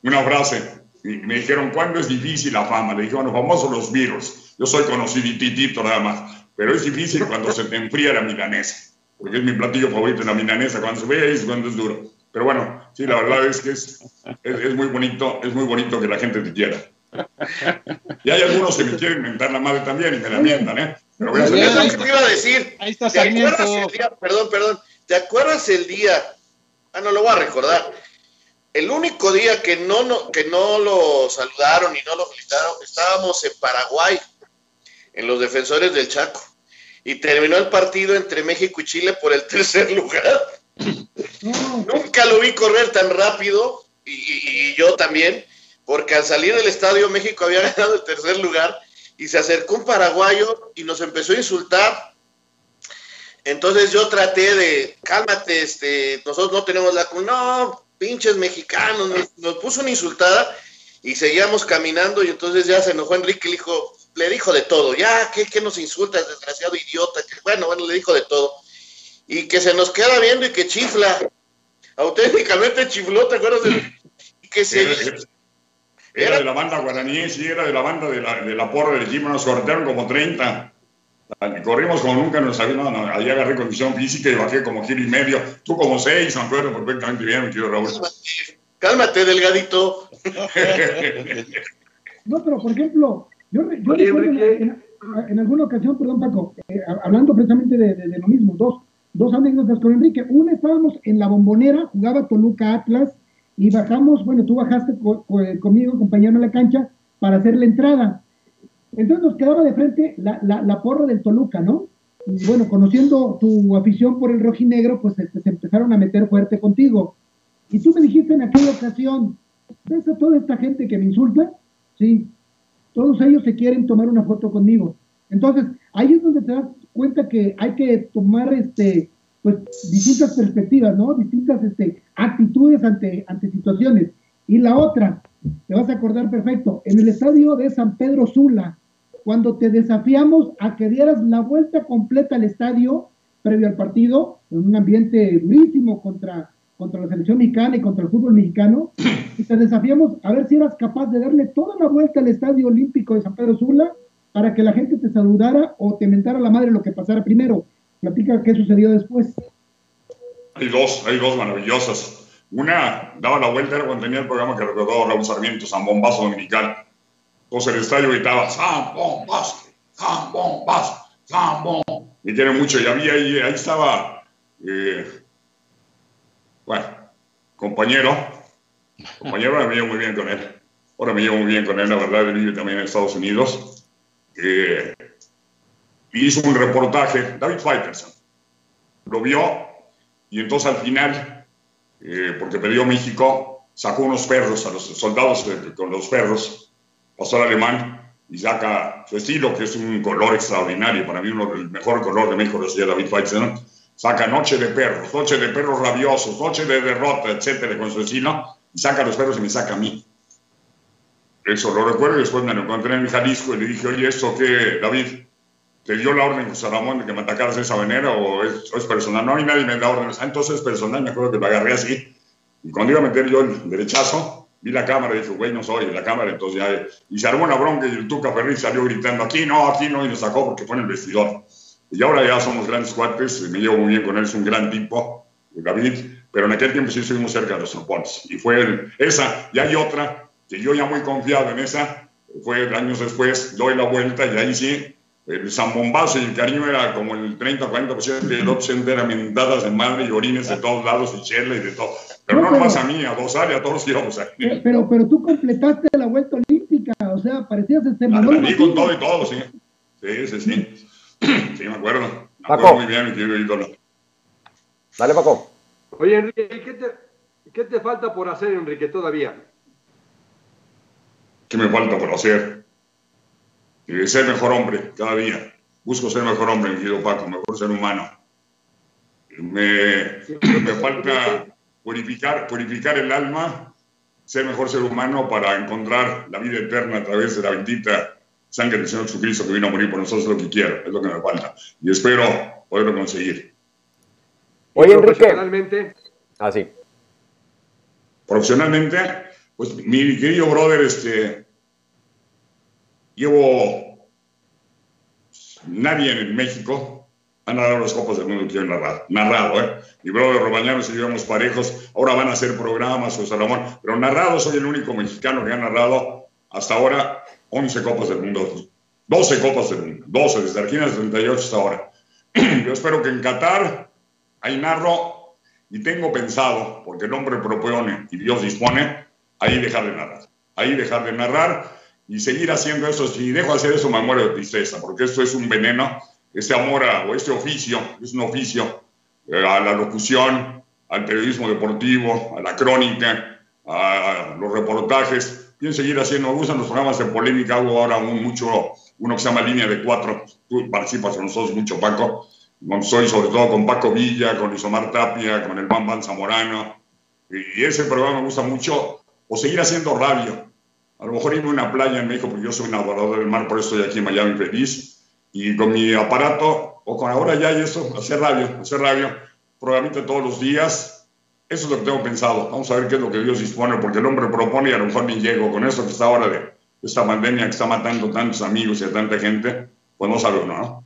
una frase. Y me dijeron, ¿cuándo es difícil la fama? Le dije, bueno, famosos los virus. Yo soy conociditito nada más. Pero es difícil cuando se te enfría la milanesa. Porque es mi platillo favorito en la milanesa. Cuando se ve es cuando es duro. Pero bueno, sí, la verdad es que es, es, muy bonito, es muy bonito que la gente te quiera. Y hay algunos que me quieren mentar la madre también y me la mientan, ¿eh? Pero voy a salir. Es lo que iba a decir. Ahí está ¿Te acuerdas el día? Perdón, perdón. ¿Te acuerdas el día? Ah, no lo voy a recordar. El único día que no, no, que no lo saludaron y no lo felicitaron, estábamos en Paraguay, en los defensores del Chaco. Y terminó el partido entre México y Chile por el *laughs* tercer lugar. Nunca lo vi correr tan rápido y, yo también, porque al salir del estadio México había *laughs* ganado el tercer lugar y se acercó un paraguayo y nos empezó a insultar. Entonces yo traté de, cálmate, este, nosotros no tenemos la... No, pinches mexicanos, nos, puso una insultada y seguíamos caminando y entonces ya se enojó Enrique, le dijo, le dijo de todo, ya, ¿qué, qué nos insultas, desgraciado idiota? Bueno, bueno, le dijo de todo. Y que se nos queda viendo y que chifla. Auténticamente chifló, ¿te acuerdas? De... *laughs* que se... Era, de la banda guaraní, sí, era de la banda de la, de la porra del gym, nos sortearon como 30. Corrimos como nunca nos sabía, no, no, ahí agarré condición física y bajé como giro y medio. Tú como seis, me acuerdo perfectamente bien, mi querido Raúl. Cálmate, delgadito. *laughs* no, pero por ejemplo, yo, yo en, en, alguna ocasión, perdón Paco, eh, hablando precisamente de, de, lo mismo, dos, dos anécdotas con Enrique. Una, estábamos en la bombonera, jugaba Toluca Atlas, y bajamos, bueno, tú bajaste conmigo, acompañarme a la cancha para hacer la entrada. Entonces nos quedaba de frente la, la, porra del Toluca, ¿no? Y bueno, conociendo tu afición por el rojinegro, pues este, se empezaron a meter fuerte contigo. Y tú me dijiste en aquella ocasión, ¿ves a toda esta gente que me insulta? Sí, todos ellos se quieren tomar una foto conmigo. Entonces, ahí es donde te das cuenta que hay que tomar este, pues, distintas perspectivas, ¿no? Distintas este, actitudes ante, ante situaciones. Y la otra, te vas a acordar perfecto, en el estadio de San Pedro Sula, cuando te desafiamos a que dieras la vuelta completa al estadio previo al partido, en un ambiente durísimo contra, contra la selección mexicana y contra el fútbol mexicano, y te desafiamos a ver si eras capaz de darle toda la vuelta al estadio olímpico de San Pedro Sula para que la gente te saludara o te mentara la madre lo que pasara primero. Platica qué sucedió después. Hay dos, hay dos maravillosas. Una daba la vuelta, era cuando tenía el programa que recordó Raúl Sarmiento, San Bombazo Dominical. Entonces el estadio gritaba, San Bombazo, San Bombazo, San Bombazo. Y tiene mucho, y había ahí, ahí estaba, eh, bueno, compañero, compañero, ahora me llevo muy bien con él. Ahora me llevo muy bien con él, la verdad, él vive también en Estados Unidos. Eh, hizo un reportaje, David Faitelson, lo vio y entonces al final, eh, porque perdió México, sacó unos perros a los soldados con los perros, pasó al alemán y saca su estilo, que es un color extraordinario. Para mí, uno, el mejor color de México lo hacía David Feitzer. Saca Noche de Perros, Noche de Perros Rabiosos, Noche de Derrota, etcétera, con su estilo, y saca los perros y me saca a mí. Eso lo recuerdo y después me lo encontré en Jalisco y le dije, oye, ¿esto qué, David? ¿Te dio la orden José Ramón de que me atacaras de esa manera o es, personal? No, hay nadie me da órdenes. Ah, entonces es personal, me acuerdo que lo agarré así. Y cuando iba a meter yo el derechazo, vi la cámara y dije, güey, no soy la cámara. Entonces ya, y se armó una bronca y el Tuca Ferri salió gritando, aquí no, aquí no, y nos sacó porque fue en el vestidor. Y ahora ya somos grandes cuates, me llevo muy bien con él, es un gran tipo, David, pero en aquel tiempo sí estuvimos cerca de los tropones. Y fue esa, y hay otra, que yo ya muy confiado en esa, fue años después, doy la vuelta y ahí sí, el zambombazo y el cariño era como el 30-40%, y el opción era mentadas de madre y orines de todos lados y chela y de todo. Pero no, nomás a mí, a dos áreas, a todos íbamos a Pero, pero tú completaste la vuelta olímpica, o sea, parecías este Manolo. La, con todo y todo, sí. Sí, sí, sí. *clears throat* Sí, me acuerdo. Me acuerdo muy bien, mi querido ídolo. Dale, Paco. Oye, Enrique, ¿qué te, ¿qué te falta por hacer, Enrique, todavía? ¿Qué me falta por hacer? Eh, ser mejor hombre cada día. Busco ser mejor hombre, mi querido Paco, mejor ser humano. Me, me falta purificar, purificar el alma, ser mejor ser humano para encontrar la vida eterna a través de la bendita sangre del Señor Jesucristo que vino a morir por nosotros, es lo que quiero, es lo que me falta. Y espero poderlo conseguir. Oye, Enrique. Profesionalmente. Ah. Profesionalmente, pues mi querido brother, este, Llevo. Nadie en México ha narrado los Copas del Mundo que yo he narrado. Narrado, ¿eh? Mi brother Robañano, si llevamos parejos, ahora van a hacer programas, José Ramón, pero narrado soy el único mexicano que ha narrado hasta ahora 11 Copas del Mundo. 12 Copas del Mundo, 12, desde Argentina 78 hasta ahora. *clears throat* Yo espero que en Qatar ahí narro y tengo pensado, porque el hombre propone y Dios dispone, ahí dejar de narrar. Ahí dejar de narrar y seguir haciendo eso. Si dejo de hacer eso, me muero de tristeza, porque esto es un veneno, este amor a, o este oficio, es un oficio eh, a la locución, al periodismo deportivo, a la crónica, a los reportajes. Quiero seguir haciendo, me gustan los programas de polémica, hago ahora un, mucho, uno que se llama Línea de Cuatro, tú participas con nosotros mucho, Paco. Soy sobre todo con Paco Villa, con Isomar Tapia, con el Bam Zamorano. Y ese programa me gusta mucho, o seguir haciendo radio a lo mejor irme a una playa en México, porque yo soy un adorador del mar, por eso estoy aquí en Miami feliz. Y con mi aparato, o con ahora ya y eso, hacer radio, hacer radio, programita todos los días. Eso es lo que tengo pensado. Vamos a ver qué es lo que Dios dispone, porque el hombre propone y a lo mejor ni llego. Con eso que está ahora de esta pandemia que está matando tantos amigos y a tanta gente, pues no sabe uno, ¿no?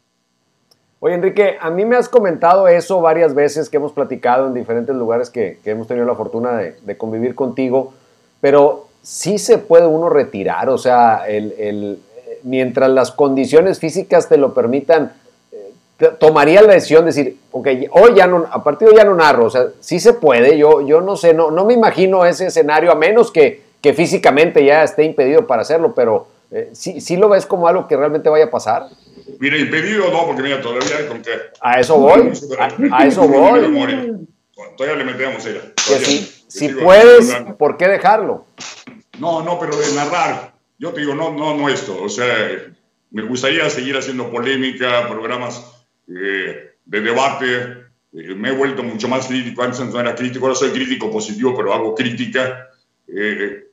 Oye, Enrique, a mí me has comentado eso varias veces que hemos platicado en diferentes lugares que, que hemos tenido la fortuna de, de convivir contigo, pero sí se puede uno retirar, o sea, el, mientras las condiciones físicas te lo permitan, eh, tomaría la decisión de decir, ok, hoy ya no, a partir de hoy ya no narro, o sea, sí se puede, yo, yo no sé, no, no me imagino ese escenario, a menos que, que físicamente ya esté impedido para hacerlo, pero eh, ¿sí, ¿sí, lo ves como algo que realmente vaya a pasar. Mira, impedido no, porque mira, todavía con que... A eso voy, *laughs* a, eso voy. Todavía le metemos ella. si puedes, ¿por qué dejarlo? No, no, pero de narrar. Yo te digo, no, no, no esto. O sea, me gustaría seguir haciendo polémica, programas eh, de debate. Eh, me he vuelto mucho más crítico. Antes no era crítico, ahora soy crítico positivo, pero hago crítica. Eh,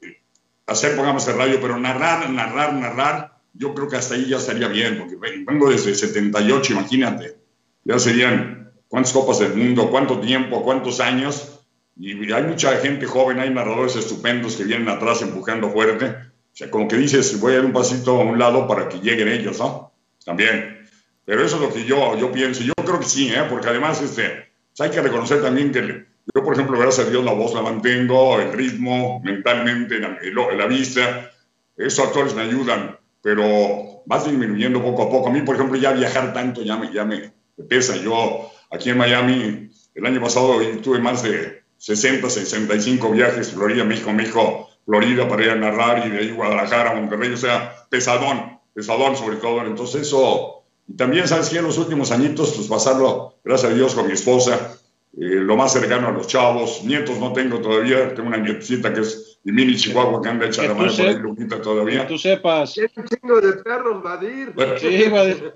hacer programas de radio, pero narrar, narrar, narrar, yo creo que hasta ahí ya estaría bien, porque vengo desde 78, imagínate. Ya serían cuántas copas del mundo, cuánto tiempo, cuántos años y hay mucha gente joven, hay narradores estupendos que vienen atrás empujando fuerte. O sea, como que dices, voy a dar un pasito a un lado para que lleguen ellos, ¿no? También. Pero eso es lo que yo, yo pienso. Yo creo que sí, ¿eh? Porque además este, pues hay que reconocer también que yo, por ejemplo, gracias a Dios la voz la mantengo, el ritmo, mentalmente, la, la vista. Esos actores me ayudan, pero vas disminuyendo poco a poco. A mí, por ejemplo, ya viajar tanto ya me, ya me pesa. Yo aquí en Miami, el año pasado tuve más de 60, 65 viajes, Florida, México, México, Florida para ir a narrar y de ahí Guadalajara, Monterrey, o sea, pesadón, pesadón sobre todo. Entonces eso, y también, ¿sabes que En los últimos añitos, pues pasarlo, gracias a Dios, con mi esposa, eh, lo más cercano a los chavos, nietos no tengo todavía, tengo una nietecita que es de mini Chihuahua que anda hecha la madre por ahí, Lupita, todavía. Que tú sepas. Es un chingo de perros, Vadir. sí, Vadir.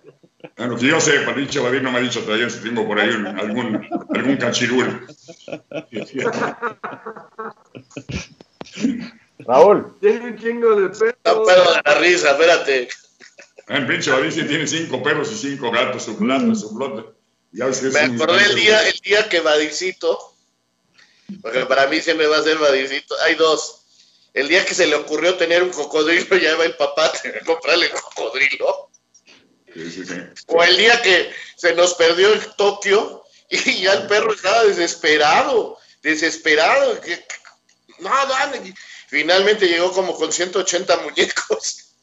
Bueno, que yo sepa, dicho Vadir no me ha dicho todavía si tengo por ahí algún, algún cachirul. Raúl. Tiene un chingo de perros. No puedo de la risa, espérate. El pinche Vadir sí tiene cinco perros y cinco gatos, su plato, su flote. me acordé el día, el día que Vadircito, porque para mí siempre va a ser Vadircito, hay dos. El día que se le ocurrió tener un cocodrilo, *laughs* ya va el papá a comprarle O el día que se nos perdió el Tokio y ya el perro estaba desesperado, desesperado. Que, no, dale. Finalmente llegó como con 180 muñecos.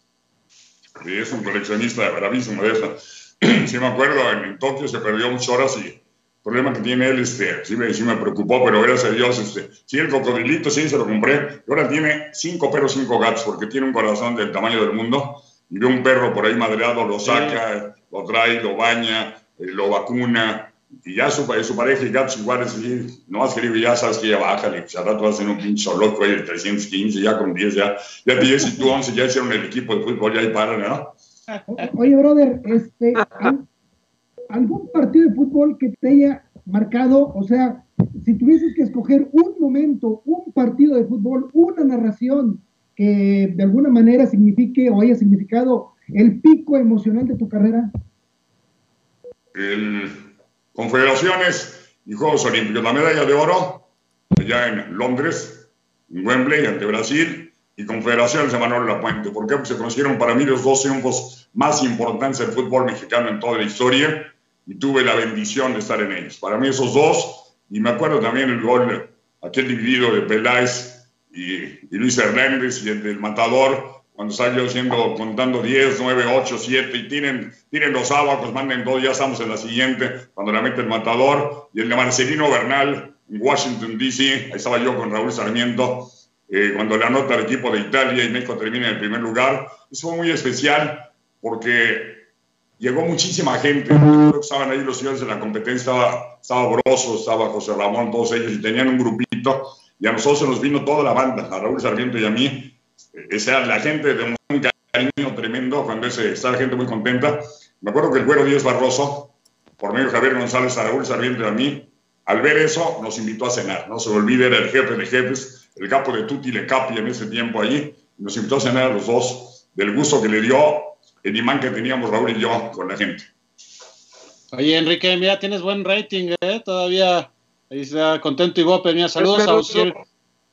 Sí, es un coleccionista bravísimo de eso. *clears throat* Sí me acuerdo, en, Tokio se perdió muchas horas y el problema que tiene él, este, sí, me, sí me preocupó, pero gracias a Dios, este, sí, el cocodrilito, sí, se lo compré. Y ahora tiene cinco perros, cinco gatos, porque tiene un corazón del tamaño del mundo y ve un perro por ahí madreado, lo saca, lo trae, lo baña, eh, lo vacuna, y ya su, su pareja y gatos iguales, y no has querido, ya sabes que ya baja, le al rato hacen un pinche loco ahí de 315, ya con 10, ya, ya *laughs* 10 y tú 11, ya hicieron el equipo de fútbol, ya ahí paran, ¿no? Oye, brother, este, ¿algún partido de fútbol que te haya marcado? O sea, si tuvieses que escoger un momento, un partido de fútbol, una narración que de alguna manera signifique o haya significado el pico emocional de tu carrera? El Confederaciones y Juegos Olímpicos. La medalla de oro allá en Londres, en Wembley, ante Brasil, y Confederaciones de Manuel Lapuente. Porque se conocieron para mí los dos triunfos más importantes del fútbol mexicano en toda la historia y tuve la bendición de estar en ellos. Para mí esos dos, y me acuerdo también el gol, aquel dividido de Peláez y, Luis Hernández y el del Matador, cuando salió haciendo, contando 10, 9, 8, 7, y tienen, tienen los abacos, manden dos, ya estamos en la siguiente, cuando la mete el Matador, y el de Marcelino Bernal, en Washington, D.C., ahí estaba yo con Raúl Sarmiento, eh, cuando le anota al equipo de Italia y México termina en el primer lugar. Eso fue muy especial porque llegó muchísima gente. estaban ahí los señores de la competencia, estaba, estaba Broso, estaba José Ramón, todos ellos, y tenían un grupito y a nosotros se nos vino toda la banda, a Raúl Sarmiento y a mí. O sea, la gente de un cariño tremendo, cuando ese, está la gente muy contenta. Me acuerdo que el güero Díaz Barroso, por medio de Javier González, a Raúl Sarmiento y a mí, al ver eso, nos invitó a cenar. No se olvide, era el jefe de jefes, el capo de Tutti Le Capi en ese tiempo allí. Nos invitó a cenar a los dos, del gusto que le dio el imán que teníamos Raúl y yo con la gente. Oye, Enrique, mira, tienes buen rating, ¿eh? Todavía ahí está contento y bope. Mira, saludos a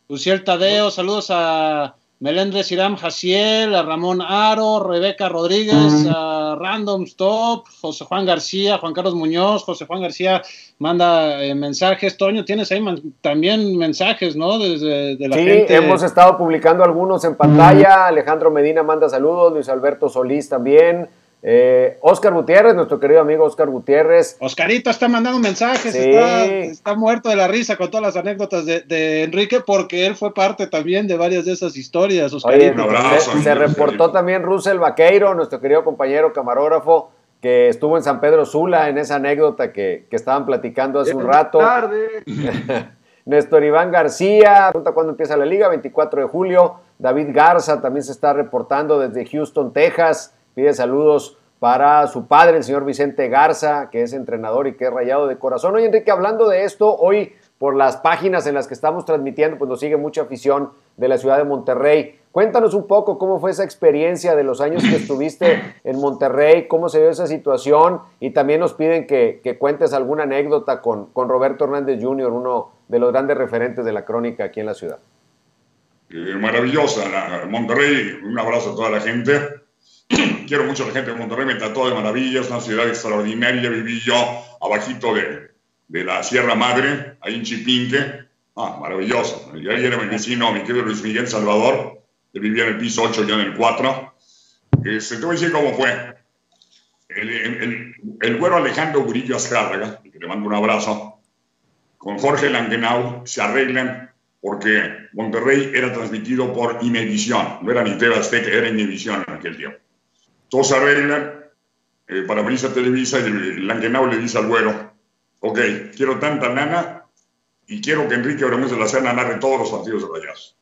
Uciel, Tadeo, saludos a Melendres Iram Jaciel, a Ramón Aro, Rebeca Rodríguez, a Random Stop, José Juan García, Juan Carlos Muñoz, José Juan García manda eh, mensajes. Toño, tienes ahí también mensajes, ¿no? Desde de la sí, hemos estado publicando algunos en pantalla. Alejandro Medina manda saludos, Luis Alberto Solís también. Eh, Oscar Gutiérrez, nuestro querido amigo Oscar Gutiérrez. Oscarito está mandando mensajes, está, muerto de la risa con todas las anécdotas de, Enrique, porque él fue parte también de varias de esas historias. Oscarito. se, reportó también Russell Vaqueiro, nuestro querido compañero camarógrafo, que estuvo en San Pedro Sula en esa anécdota que, estaban platicando hace un rato. Tarde. *laughs* Néstor Iván García, pregunta cuándo empieza la liga, 24 de julio. David Garza también se está reportando desde Houston, Texas pide saludos para su padre, el señor Vicente Garza, que es entrenador y que es rayado de corazón. Oye, Enrique, hablando de esto, hoy por las páginas en las que estamos transmitiendo, pues nos sigue mucha afición de la ciudad de Monterrey. Cuéntanos un poco cómo fue esa experiencia de los años que estuviste en Monterrey, cómo se dio esa situación y también nos piden que, cuentes alguna anécdota con, con, Roberto Hernández Jr., uno de los grandes referentes de la crónica aquí en la ciudad. Eh, maravillosa, Monterrey, un abrazo a toda la gente *clears throat* Quiero mucho a la gente de Monterrey, me trató de maravilla, es una ciudad extraordinaria. Viví yo abajito de, la Sierra Madre, ahí en Chipinque. Ah, maravilloso. Y ahí era mi vecino, mi querido Luis Miguel Salvador, que vivía en el piso 8, yo en el 4. Este, te voy a decir cómo fue. El, güero Alejandro Burillo Azcárraga, que le mando un abrazo, con Jorge Langenau se arreglan porque Monterrey era transmitido por Imevisión, no era ni TV Azteca, era Imevisión en aquel tiempo. Todos arreglan eh, para abrirse a Televisa y el Langenau le dice al güero, ok, quiero tanta nana y quiero que Enrique Oremos de la Cena narre todos los partidos de Rayados.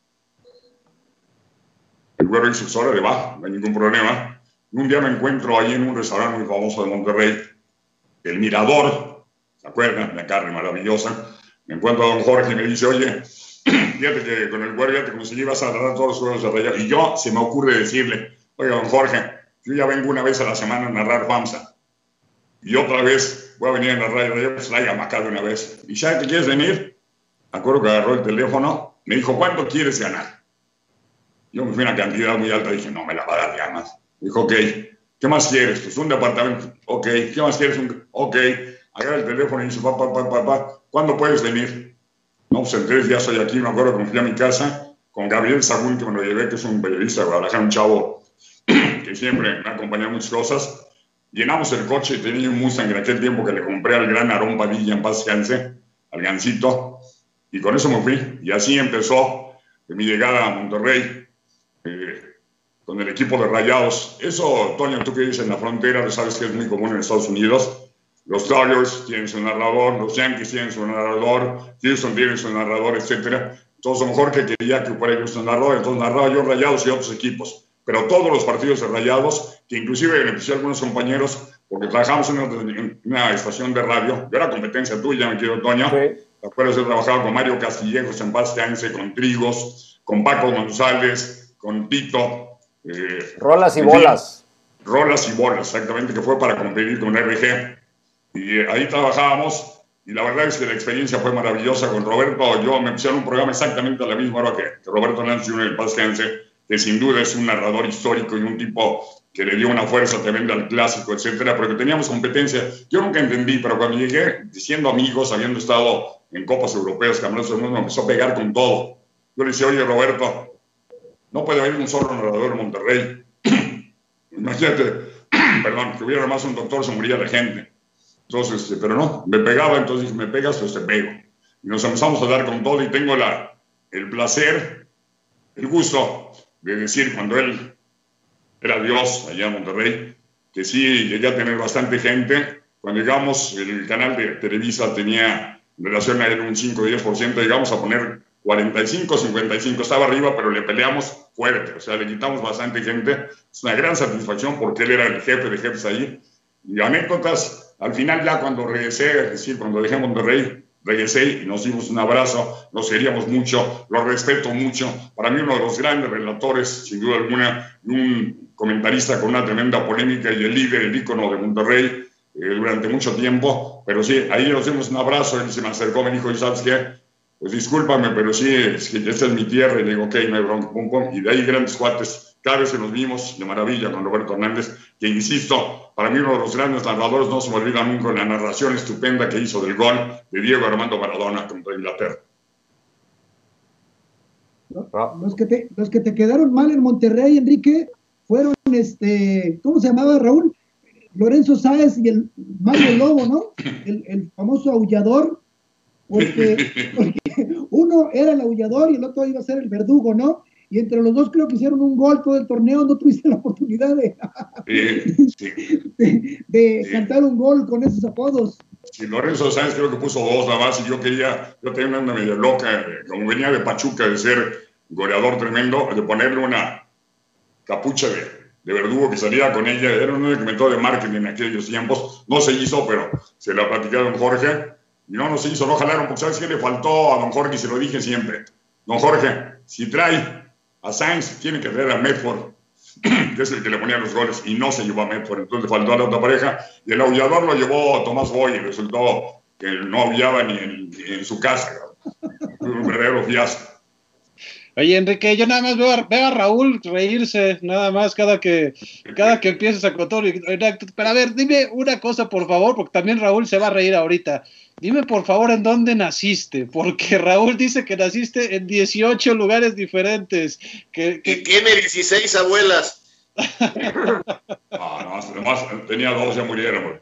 El güero dice, pues ahora le va, no hay ningún problema. Un día me encuentro ahí en un restaurante muy famoso de Monterrey, El Mirador, ¿se acuerdan? La carne maravillosa. Me encuentro a don Jorge y me dice, oye, *clears throat* fíjate que con el güero ya te conseguí, vas a narrar todos los juegos de Rayados. Y yo se me ocurre decirle, oye, don Jorge, yo ya vengo una vez a la semana a narrar FAMSA. Y otra vez voy a venir a narrar Radio pues la acá de una vez. ¿Y ya te quieres venir? Acuerdo que agarró el teléfono, me dijo, ¿cuánto quieres ganar? Yo me fui a una cantidad muy alta, dije, no, me la va a dar ya más. Dijo, ok, ¿qué más quieres? Pues un departamento, ok, ¿qué más quieres? Un... Ok, agarra el teléfono y dice, papá, papá, papá, ¿cuándo puedes venir? No, pues en tres días estoy aquí, me acuerdo que me fui a mi casa con Gabriel Sagún, que me lo llevé, que es un periodista de Guadalajara, un chavo que siempre me acompañado muchas cosas. Llenamos el coche, tenía un Mustang en aquel tiempo que le compré al gran Aarón Padilla en paz al Gancito, y con eso me fui. Y así empezó mi llegada a Monterrey eh, con el equipo de Rayados. Eso, Toño, tú que dices en la frontera, sabes que es muy común en Estados Unidos. Los Dodgers tienen su narrador, los Yankees tienen su narrador, Houston tiene su narrador, etc. Entonces, a lo mejor que quería que fuera su narrador, entonces narraba yo Rayados y otros equipos pero todos los partidos de Rayados, que inclusive benefició a algunos compañeros, porque trabajamos en una, estación de radio, yo era competencia tuya, mi querido Toño, sí. ¿te acuerdas? He trabajado con Mario Castillejos en Bastianse, con Trigos, con Paco González, con Tito. Eh, rolas y bolas. rolas y bolas, exactamente, que fue para competir con RG. Y eh, ahí trabajábamos, y la verdad es que la experiencia fue maravillosa con Roberto. Yo me pusieron un programa exactamente a la misma hora que, Roberto Nancy en el Bastianse que sin duda es un narrador histórico y un tipo que le dio una fuerza tremenda al clásico, etcétera, porque teníamos competencia. Yo nunca entendí, pero cuando llegué, siendo amigos, habiendo estado en copas europeas, campeonatos del mundo, me empezó a pegar con todo. Yo le decía, oye, Roberto, no puede haber un solo narrador en Monterrey. *clears throat* Imagínate, *clears throat* perdón, que hubiera más un doctor, se moría de gente. Entonces, este, pero no, me pegaba, entonces me pegas, pues te pego. Y nos empezamos a dar con todo y tengo la, el placer, el gusto de decir cuando él era Dios allá en Monterrey, que sí llegué a tener bastante gente. Cuando llegamos, el canal de Televisa tenía en relación a él un 5-10%, llegamos a poner 45, 55, estaba arriba, pero le peleamos fuerte, o sea, le quitamos bastante gente. Es una gran satisfacción porque él era el jefe de jefes ahí. Y anécdotas, al final ya cuando regresé, es decir, cuando dejé Monterrey, regresé y nos dimos un abrazo, nos queríamos mucho, lo respeto mucho. Para mí uno de los grandes relatores, sin duda alguna, un comentarista con una tremenda polémica y el líder, el ícono de Monterrey eh, durante mucho tiempo. Pero sí, ahí nos dimos un abrazo, él se me acercó, me dijo, ¿y sabes qué? Pues discúlpame, pero sí, es que esta es mi tierra. Y le digo, ok, no hay bronca, pum, pum. Y de ahí grandes cuates cada vez que nos vimos de maravilla con Roberto Hernández, que insisto, para mí uno de los grandes narradores, no se me olvida nunca la narración estupenda que hizo del gol de Diego Armando Maradona contra Inglaterra. Los que, te, los que te quedaron mal en Monterrey, Enrique, fueron, este, ¿cómo se llamaba Raúl? Lorenzo Sáez y el Mario Lobo, ¿no? El, el famoso aullador, porque, *laughs* porque, uno era el aullador y el otro iba a ser el verdugo, ¿no? Y entre los dos creo que hicieron un gol todo el torneo, no tuviste la oportunidad de, de, cantar un gol con esos apodos. Sí, Lorenzo Sáenz creo que puso dos nada más y yo quería, yo tenía una media loca, como venía de Pachuca de ser goleador tremendo, de ponerle una capucha de, de verdugo que salía con ella, era un documento de marketing en aquellos tiempos, no se hizo, pero se la platicé a don Jorge, y no, no se hizo, no jalaron, porque ¿sabes qué le faltó a don Jorge? Y se lo dije siempre, don Jorge, si trae a Sainz tiene que ver a Medford, *clears throat* que es el que le ponía los goles, y no se llevó a Medford. Entonces faltó a la otra pareja. Y el aullador lo llevó Tomás Boy y resultó que no aullaba ni en, su casa. *laughs* Un verdadero fiasco. Oye, Enrique, yo nada más veo a, Raúl reírse, nada más, cada que, cada que empieces a contar. Pero a ver, dime una cosa, por favor, porque también Raúl se va a reír ahorita. Dime, por favor, en dónde naciste, porque *laughs* Raúl dice que naciste en 18 lugares diferentes. Que, que... tiene 16 abuelas. *laughs* no, además tenía dos, ya murieron.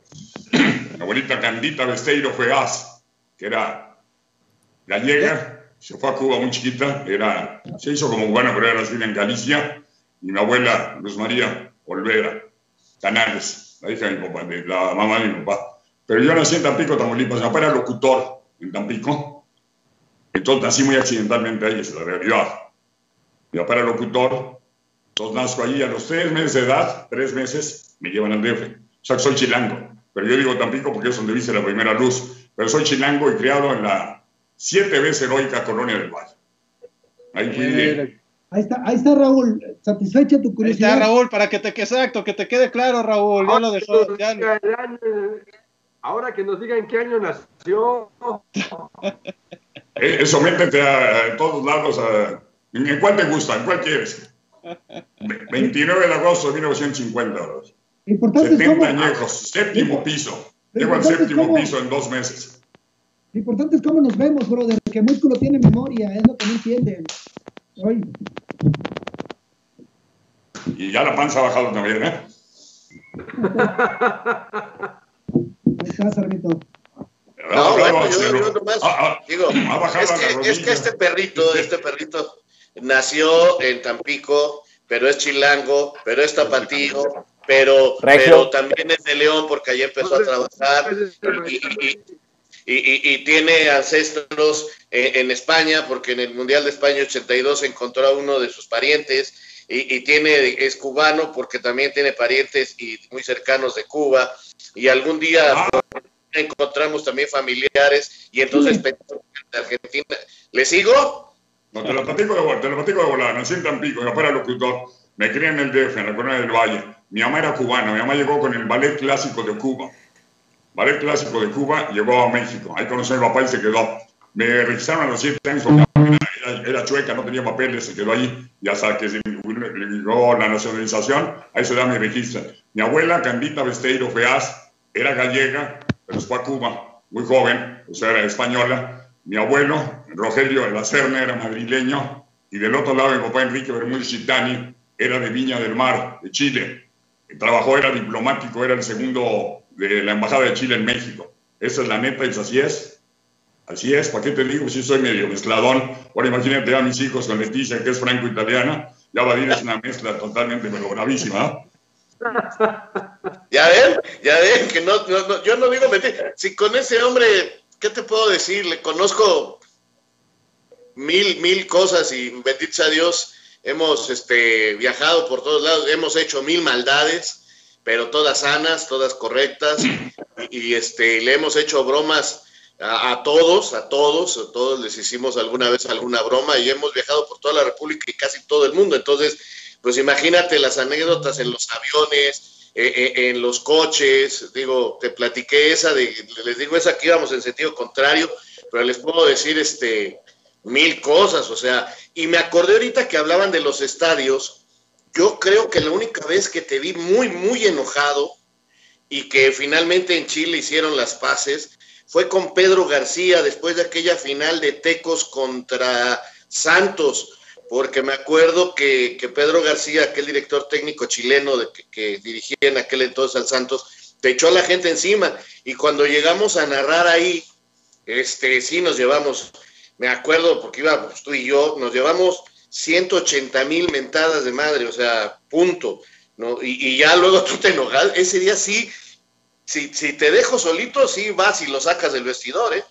Mi *clears throat* abuelita Candita Besteiro fue as, que era gallega se fue a Cuba muy chiquita, era, se hizo como cubana, pero era nacida en Galicia, y mi abuela, Luz María Olvera, Canales, la hija de mi papá, de la mamá de mi papá. Pero yo nací en Tampico, Tamaulipas, mi papá era locutor en Tampico, entonces nací muy accidentalmente ahí, es la realidad. Mi papá era locutor, entonces nazco allí a los tres meses de edad, tres meses, me llevan al DF. O sea que soy chilango, pero yo digo Tampico porque es donde viste la primera luz, pero soy chilango y criado en la siete veces heroica Colonia del Valle. Ahí fui Ahí está, ahí está Raúl, satisfecha tu curiosidad. Ahí está Raúl, para que te quede exacto, que te quede claro, Raúl. Ya lo dejó, Ahora que nos diga en qué año nació. *laughs* Eh, eso métete a, todos lados. A, ¿En cuál te gusta? ¿En cuál quieres? 29 de agosto de 1950. Importante 70 añejos, séptimo piso. Llego al séptimo piso en dos meses. Lo importante es cómo nos vemos, brother, que músculo tiene memoria, es lo que no entienden. Hoy. Y ya la panza ha bajado también, ¿eh? *laughs* está, Sarmiento. No, bueno, yo, nomás ah, ah, digo, es que, es que este perrito, este perrito nació en Tampico, pero es chilango, pero es tapatío, pero, pero también es de León porque allí empezó a trabajar y, y, tiene ancestros en España, porque en el Mundial de España 82 encontró a uno de sus parientes, y, tiene, es cubano porque también tiene parientes y muy cercanos de Cuba, y algún día ah. encontramos también familiares, y entonces de Argentina. ¿Le sigo? No, te lo platico de, te lo platico de volar, nací en Tampico, mi papá era locutor, me crié en el DF, en la Colonia del Valle, mi mamá era cubana, mi mamá llegó con el ballet clásico de Cuba, Ballet Clásico de Cuba llegó a México. Ahí conocí a mi papá y se quedó. Me registraron a los siete años era, chueca, no tenía papeles, se quedó ahí. Y hasta que llegó la nacionalización, ahí se da mi registro. Mi abuela, Candita Besteiro Feaz, era gallega, pero fue a Cuba, muy joven, o sea, era española. Mi abuelo, Rogelio de la Serna, era madrileño. Y del otro lado, mi papá, Enrique Bermúdez Chitani, era de Viña del Mar, de Chile. Trabajó, era diplomático, era el segundo de la Embajada de Chile en México. Esa es la neta, y así es. Así es, ¿para qué te digo? Si soy medio mezcladón. Ahora imagínate a mis hijos con Leticia, que es franco-italiana. Ya va a ir, es una mezcla totalmente, pero bravísima. Ya ven, ya ven, que no, yo no digo mentir. Si con ese hombre, ¿qué te puedo decir? Le conozco mil, mil cosas y bendito sea Dios, hemos este, viajado por todos lados, hemos hecho mil maldades pero todas sanas, todas correctas, y, este, le hemos hecho bromas a, todos, a todos, a todos les hicimos alguna vez alguna broma y hemos viajado por toda la República y casi todo el mundo. Entonces, pues imagínate las anécdotas en los aviones, eh, eh, en los coches, digo, te platiqué esa de, les digo esa que íbamos en sentido contrario, pero les puedo decir este mil cosas, o sea, y me acordé ahorita que hablaban de los estadios, yo creo que la única vez que te vi muy, muy enojado y que finalmente en Chile hicieron las paces, fue con Pedro García después de aquella final de Tecos contra Santos, porque me acuerdo que, Pedro García, aquel director técnico chileno de que, dirigía en aquel entonces al Santos, te echó a la gente encima. Y cuando llegamos a narrar ahí, este, sí nos llevamos, me acuerdo porque íbamos tú y yo, nos llevamos 180 mil mentadas de madre, o sea, punto. ¿no? Y, y ya luego tú te enojas, ese día sí si, te dejo solito, sí vas y lo sacas del vestidor, ¿eh?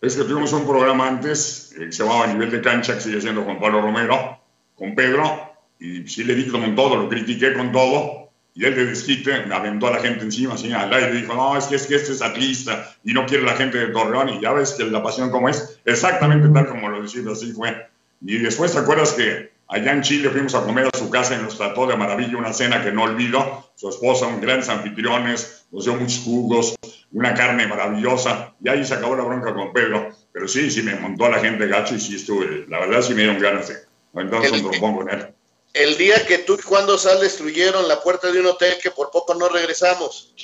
Es que tuvimos un programa antes eh, que se llamaba Nivel de Cancha, que sigue siendo Juan Pablo Romero, con Pedro, y sí le di con todo, lo critiqué con todo, y él de desquite me aventó a la gente encima, así al aire, y dijo, no, es que, es que este es atlista, y no quiere la gente de Torreón, y ya ves que la pasión como es, exactamente tal como lo decís, así fue. Y después, ¿te acuerdas que Allá en Chile fuimos a comer a su casa y nos trató de maravilla, una cena que no olvido. Su esposa, un grandes anfitriones, nos dio muchos jugos, una carne maravillosa. Y ahí se acabó la bronca con Pedro. Pero sí, sí me montó a la gente gacho y sí estuve. La verdad sí me dieron ganas de entonces un trompón con él. El día que tú y Juan Dosal destruyeron la puerta de un hotel que por poco no regresamos.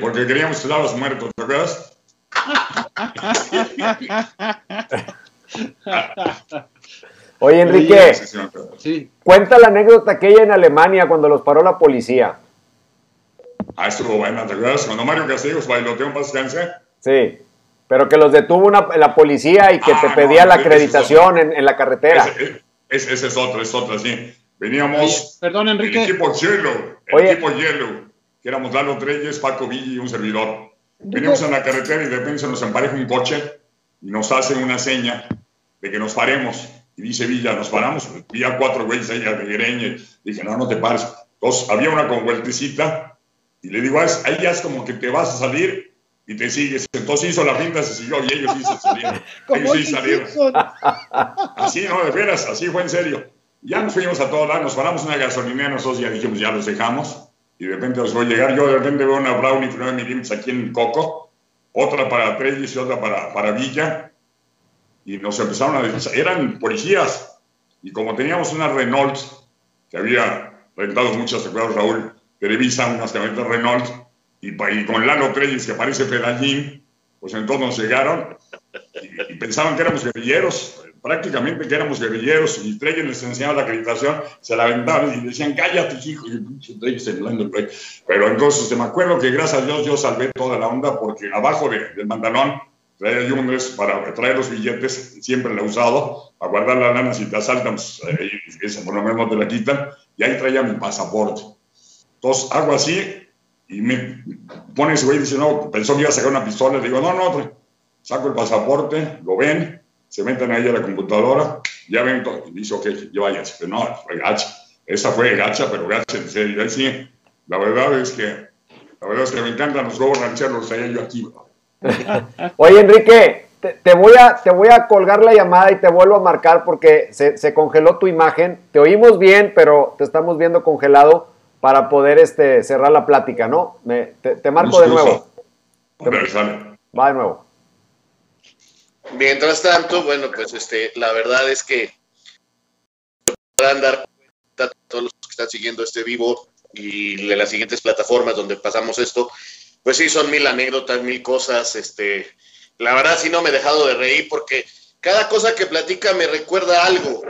Porque queríamos quedar los muertos, ¿te acuerdas? *laughs* *laughs* Oye, Enrique, cuenta la anécdota aquella en Alemania cuando los paró la policía. Ah, estuvo buena, ¿te acuerdas? Cuando Mario Castillos bailoteó un descanse. Sí, pero que los detuvo la policía y que te ah, pedía la acreditación en, la carretera. Ese, es otro, es otro, sí. Veníamos. perdón, Enrique. El equipo Yellow, el equipo Yellow, que éramos Lalo Treyes, Paco Villa y un servidor. Veníamos en la carretera y de repente se nos empareja un coche y nos hace una seña de que nos paremos y dice Villa, nos paramos, vi a cuatro güeyes ahí de greña, dije, no, no te pares. Entonces, había una con vueltecita, y le digo, ahí ya es como que te vas a salir y te sigues. Entonces hizo la pinta, se siguió y ellos sí se salieron. *laughs* ellos sí salieron. *laughs* Así, no, de veras, así fue en serio. Ya nos fuimos a todos lados, nos paramos en una gasolinera, nosotros ya dijimos, ya los dejamos. Y de repente los voy a llegar. Yo de repente veo una Brownie 9 milímetros aquí en Coco, otra para Trellis y otra para, para Villa y nos empezaron a decir, eran policías, y como teníamos una Renault, que había rentado muchas, ¿te Raúl? Televisa, unas camionetas Renault, y, y con Lalo Treyes, que parece pedallín, pues entonces nos llegaron. Y, pensaban que éramos guerrilleros, prácticamente que éramos guerrilleros, y Treyes les enseñaba la acreditación, se la aventaban y decían, cállate, hijo, y el Treyes el play. Pero entonces, me acuerdo que gracias a Dios yo salvé toda la onda, porque abajo del mandanón trae yunes para traer los billetes, siempre lo he usado, a guardar la lana si te asaltan, pues, ese por lo menos te la quitan, y ahí traía mi pasaporte. Entonces hago así y me pone ese güey y dice, no, pensó que iba a sacar una pistola, le digo, no, no, saco el pasaporte, lo ven, se meten ahí a la computadora, ya ven, y dice, ok, yo váyanse, pero no, fue gacha, esa fue gacha, pero gacha en serio, ahí sí, la verdad es que, la verdad es que me encantan los globos rancheros, ahí yo aquí, *laughs* Oye, Enrique, te, voy a, te voy a colgar la llamada y te vuelvo a marcar porque se, congeló tu imagen. Te oímos bien, pero te estamos viendo congelado para poder este, cerrar la plática, ¿no? te, marco de nuevo. Va de nuevo. Mientras tanto, bueno, pues este, la verdad es que podrán dar cuenta todos los que están siguiendo este vivo y de las siguientes plataformas donde pasamos esto, pues sí, son mil anécdotas, mil cosas. Este, la verdad sí no me he dejado de reír porque cada cosa que platica me recuerda algo.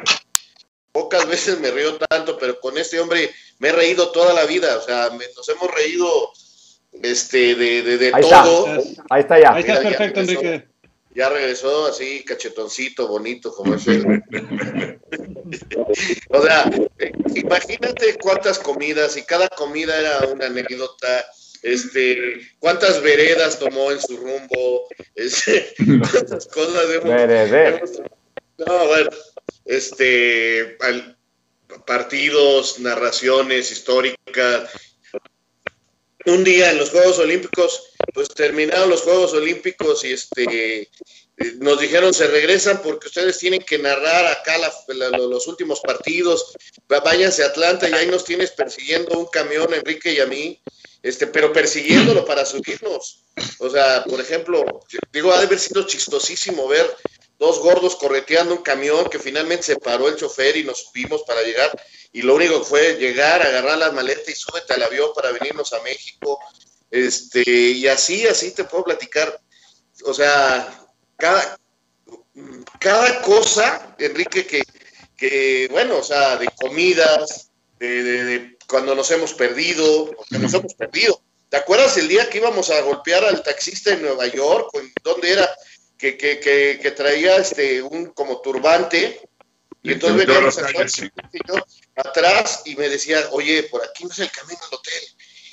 Pocas veces me río tanto, pero con este hombre me he reído toda la vida. O sea, nos hemos reído este, de, de, todo. Ahí está ya. Ahí está perfecto, Enrique. Ya regresó así, cachetoncito, bonito, como es él. *laughs* o sea, eh, imagínate cuántas comidas y cada comida era una anécdota este, cuántas veredas tomó en su rumbo, este, cuántas cosas hemos, no, bueno, este, partidos, narraciones históricas. un día en los Juegos Olímpicos, pues terminaron los Juegos Olímpicos y este nos dijeron se regresan porque ustedes tienen que narrar acá los últimos partidos, váyanse a Atlanta y ahí nos tienes persiguiendo un camión, Enrique y a mí, este, pero persiguiéndolo para subirnos. O sea, por ejemplo, digo, ha de haber sido chistosísimo ver dos gordos correteando un camión que finalmente se paró el chofer y nos subimos para llegar y lo único que fue llegar, agarrar las maletas y súbete al avión para venirnos a México. Este, y así, así te puedo platicar. O sea, cada, cada cosa, Enrique, que, que, bueno, o sea, de comidas, de, cuando nos hemos perdido, porque nos hemos perdido. ¿Te acuerdas el día que íbamos a golpear al taxista en Nueva York? ¿Dónde era? Que, que, que, traía este un como turbante y entonces veníamos atrás y me decía, oye, por aquí no es el camino al hotel.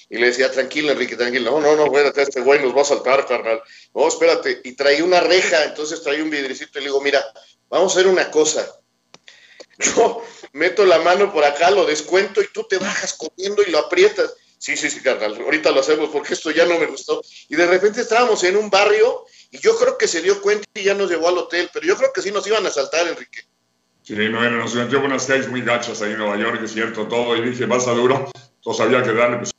Y le decía, tranquilo, Enrique, tranquilo. No, no, no, espérate, este güey nos va a saltar, carnal. No, espérate. Y traía una reja, entonces traía un vidricito y le digo, mira, vamos a hacer una cosa. Yo meto la mano por acá, lo descuento y tú te bajas comiendo y lo aprietas. Sí, sí, sí, carnal, ahorita lo hacemos porque esto ya no me gustó. Y de repente estábamos en un barrio y yo creo que se dio cuenta y ya nos llevó al hotel, pero yo creo que sí nos iban a saltar, Enrique. Sí, no, nos metió unas calles muy gachas ahí en Nueva York, es cierto, todo, y dije, vas a duro, entonces había que darle, pues,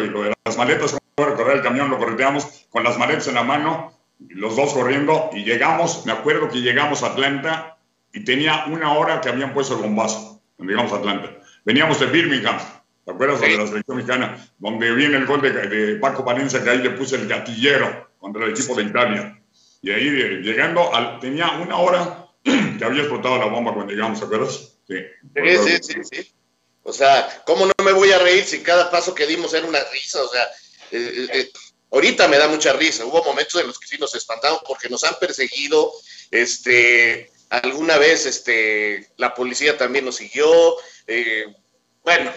y lo de las maletas, como recorrer el camión, lo correteamos con las maletas en la mano, los dos corriendo, y llegamos, me acuerdo que llegamos a Atlanta, y tenía una hora que habían puesto el bombazo, cuando llegamos a Atlanta. Veníamos de Birmingham, ¿te acuerdas? De la selección mexicana, donde viene el gol de, Paco Palencia, que ahí le puse el gatillero contra el equipo de Italia. Y ahí llegando, al, tenía una hora *clears throat* que había explotado la bomba cuando llegamos, ¿te acuerdas? Sí. Sí, sí, sí, O sea, ¿cómo no me voy a reír si cada paso que dimos era una risa? O sea, eh, eh, eh, ahorita me da mucha risa. Hubo momentos en los que sí nos espantamos porque nos han perseguido. Este, alguna vez, este, la policía también nos siguió. bueno.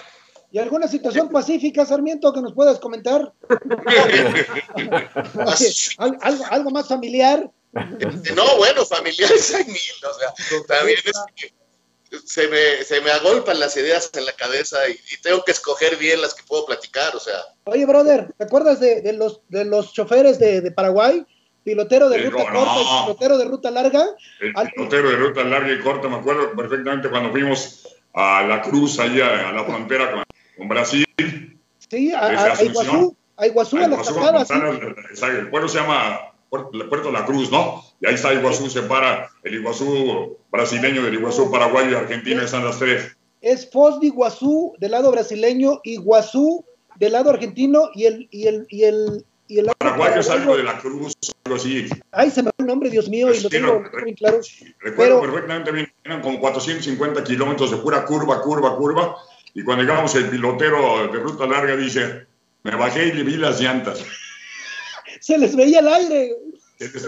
¿Y alguna situación pacífica, Sarmiento, que nos puedas comentar? *laughs* ¿Algo, algo más familiar? no, bueno, familiares hay mil, o sea, también es que se me, se me agolpan las ideas en la cabeza y, tengo que escoger bien las que puedo platicar, o sea. Oye, brother, ¿te acuerdas de, de los, de los choferes de, de Paraguay? Pilotero de ruta corta y pilotero de ruta larga. El pilotero de ruta larga y corta, me acuerdo perfectamente cuando fuimos a la cruz, ahí a, la frontera con, con, Brasil. Sí, a, a, a Iguazú, a Iguazú, a, las cascadas. El pueblo se llama Puerto La Cruz, ¿no? Y ahí está Iguazú, separa el Iguazú brasileño del Iguazú paraguayo y argentino, están las tres. Es Foz de Iguazú del lado brasileño, Iguazú del lado argentino y el, y el, y el, y el paraguayo es algo de la Cruz, algo así. Ay, se me va el nombre, Dios mío, y lo tengo muy claro. recuerdo perfectamente bien, eran como 450 kilómetros de pura curva, curva, curva, y cuando llegamos el pilotero de ruta larga dice, me bajé y le vi las llantas *laughs* se les veía el aire.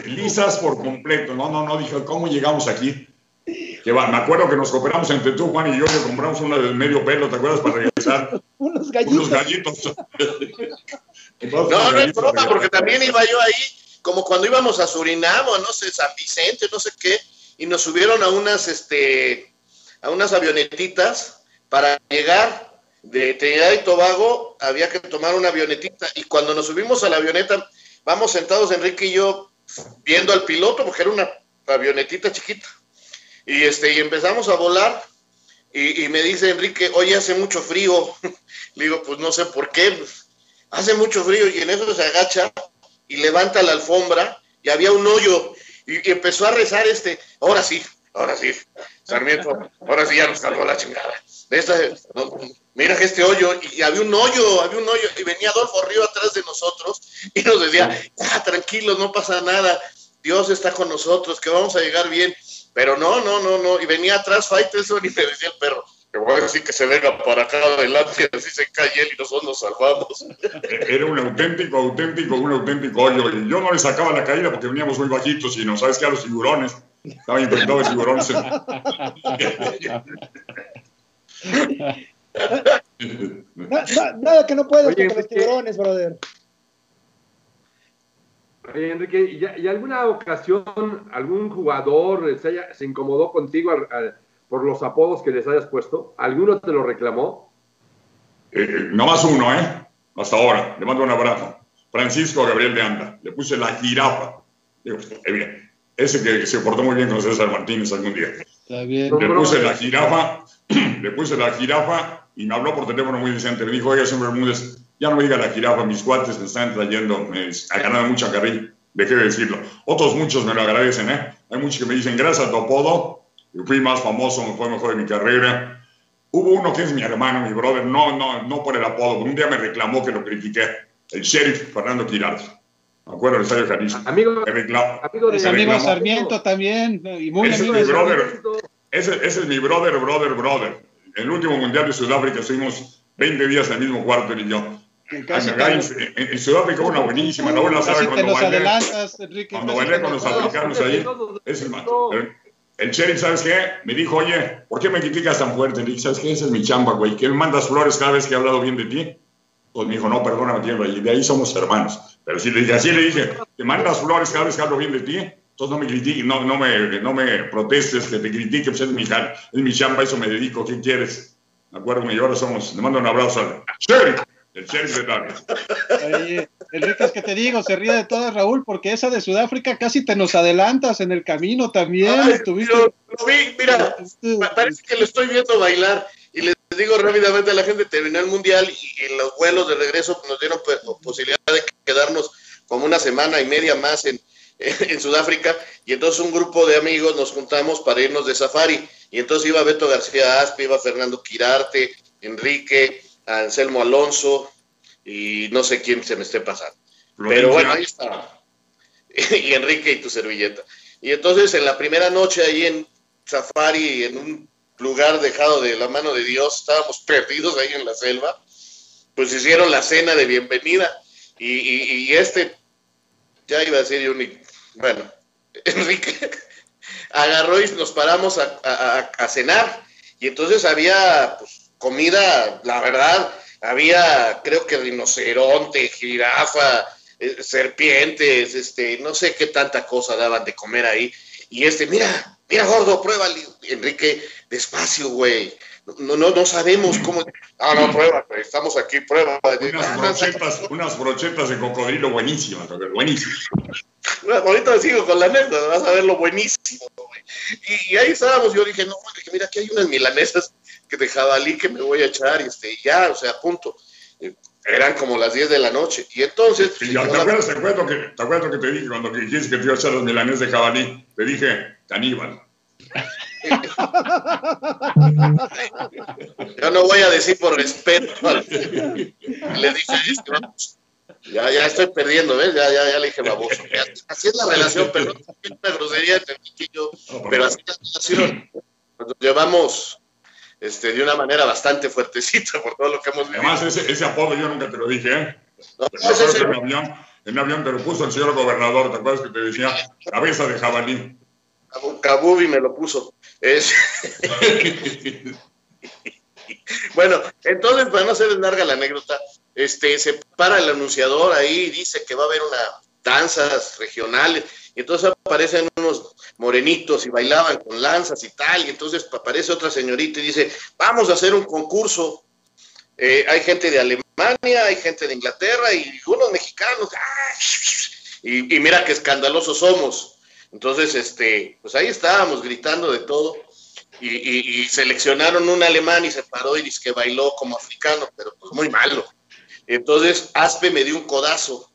Lisas por completo. No, no, no, dije, ¿cómo llegamos aquí? Que va, me acuerdo que nos cooperamos entre tú, Juan y yo, que compramos una del medio pelo, ¿te acuerdas? Para regresar. *laughs* unos gallitos. Unos gallitos. *laughs* no, no es broma, porque también iba yo ahí, como cuando íbamos a Surinam, o no sé, San Vicente, no sé qué, y nos subieron a unas, este, a unas avionetitas para llegar de Trinidad y Tobago, había que tomar una avionetita, y cuando nos subimos a la avioneta, vamos sentados Enrique y yo viendo al piloto, porque era una avionetita chiquita. Y, este, y empezamos a volar y, me dice Enrique, oye, hace mucho frío. *laughs* Le digo, pues no sé por qué, hace mucho frío y en eso se agacha y levanta la alfombra y había un hoyo y, empezó a rezar este, ahora sí, ahora sí, Sarmiento, ahora sí ya nos cargó la chingada. Mira que este hoyo, y había un hoyo, había un hoyo, y venía Adolfo Río atrás de nosotros y nos decía, ah, tranquilos, no pasa nada, Dios está con nosotros, que vamos a llegar bien. Pero no, no, no, no, y venía atrás Faitelson y me decía el perro, que voy a decir que se venga para acá adelante, así se cae él y nosotros nos salvamos. Era un auténtico, auténtico, un auténtico hoyo, y yo no le sacaba la caída porque veníamos muy bajitos, y no sabes que a los tiburones, estaban infectados de tiburones. nada que no puedas contra los tiburones, brother. Oye, Enrique, ¿y, alguna ocasión algún jugador se, se incomodó contigo por los apodos que les hayas puesto? ¿Alguno te lo reclamó? Eh, no más uno, ¿eh? hasta ahora. Le mando un abrazo. Francisco Gabriel de Anda. Le puse la jirafa. Digo, eh, ese que se portó muy bien con César Martínez algún día. Está bien. Le puse la jirafa, *clears throat* le puse la jirafa y me habló por teléfono muy decente. Me dijo, oiga, señor Bermúdez, ya no me diga la jirafa, mis cuates me están trayendo me, a ganar mucha carril. Dejé de decirlo. Otros muchos me lo agradecen, ¿eh? Hay muchos que me dicen, gracias a tu apodo, fui más famoso, me fue mejor de mi carrera. Hubo uno que es mi hermano, mi brother, no, no, no por el apodo, un día me reclamó que lo critiqué, el sheriff Fernando Quirarte. Me acuerdo del estadio Jalisco. Amigo, amigo de amigo Sarmiento también, y muy ese amigo es mi brother, ese, ese, es mi brother, brother, brother. El último mundial de Sudáfrica estuvimos 20 días en el mismo cuarto él y yo. En, en, en, Sudáfrica una buenísima, la buena sabe cuando bailé, cuando bailé con los africanos ahí, es el, el sheriff, ¿sabes qué? Me dijo, oye, ¿por qué me criticas tan fuerte? Le dije, ¿sabes qué? Esa es mi chamba, güey. ¿Qué me mandas flores cada vez que he hablado bien de ti? Pues me dijo, no, perdóname, tío, y de ahí somos hermanos. Pero si le dije, así le dije, ¿te mandas flores cada vez que hablo bien de ti? Entonces no me critiques, no, no, me, no me protestes, que te critique, pues es mi, es mi chamba, eso me dedico, ¿qué quieres? Me acuerdo, y ahora somos, le mando un abrazo al sheriff. El sheriff de Tania. Enrique, es que te digo, se ríe de todas, Raúl, porque esa de Sudáfrica casi te nos adelantas en el camino también. lo vi, mira, parece que lo estoy viendo bailar. Y les digo rápidamente a la gente, terminó el mundial y, en los vuelos de regreso nos dieron pues, posibilidad de quedarnos como una semana y media más en, *laughs* en Sudáfrica. Y entonces un grupo de amigos nos juntamos para irnos de safari. Y entonces iba Beto García Aspe, iba Fernando Quirarte, Enrique, Anselmo Alonso y no sé quién se me esté pasando. Pero bueno, ahí estaba. *laughs* y Enrique y tu servilleta. Y entonces en la primera noche ahí en Safari, en un lugar dejado de la mano de Dios, estábamos *laughs* perdidos ahí en la selva, pues hicieron la cena de bienvenida. Y, este, ya iba a decir yo, bueno, *laughs* Enrique agarró y nos paramos a, a cenar. Y entonces había pues, comida, la verdad, había, creo que rinoceronte, jirafa, eh, serpientes, este, no sé qué tanta cosa daban de comer ahí. Y este, mira, mira, gordo, prueba, Enrique, despacio, güey. No, no, no sabemos cómo. *laughs* Ah, no, prueba, estamos aquí, prueba. Unas brochetas, unas brochetas de cocodrilo buenísimas, buenísimas. ahorita sigo con la anécdota, vas a ver lo buenísimo, güey. Y, y, ahí estábamos, yo dije, no, mira, aquí hay unas milanesas que de jabalí que me voy a echar y este, ya, o sea, punto. Eran como las 10 de la noche. Y entonces. ¿te, acuerdas, te, acuerdo que, ¿Te acuerdas que te dije cuando dijiste que te iba a echar los milanes de jabalí? Te dije, caníbal. *laughs* Yo no voy a decir por respeto. Le dije, este, vamos, ya, ya estoy perdiendo, ¿ves? Ya, ya, ya le dije baboso. Así es la relación, perdón, una grosería entre y yo, pero así es la relación. Nos llevamos este, de una manera bastante fuertecita *laughs* por todo lo que hemos vivido. Además, ese, ese apodo yo nunca te lo dije, ¿eh? No, ese, en, mi avión, en mi avión te lo puso el señor gobernador, ¿te acuerdas que te decía cabeza de jabalí? Kabubi me lo puso. Es... *laughs* bueno, entonces, para no hacer larga la anécdota, este, se para el anunciador ahí y dice que va a haber unas danzas regionales y entonces aparecen unos morenitos y bailaban con lanzas y tal, y entonces aparece otra señorita y dice, vamos a hacer un concurso. Eh, hay gente de Alemania, hay gente de Inglaterra y unos mexicanos. Y, mira qué escandalosos somos. Entonces, este, pues ahí estábamos gritando de todo. Y, seleccionaron un alemán y se paró y dice que bailó como africano, pero pues muy malo. Entonces Aspe me dio un codazo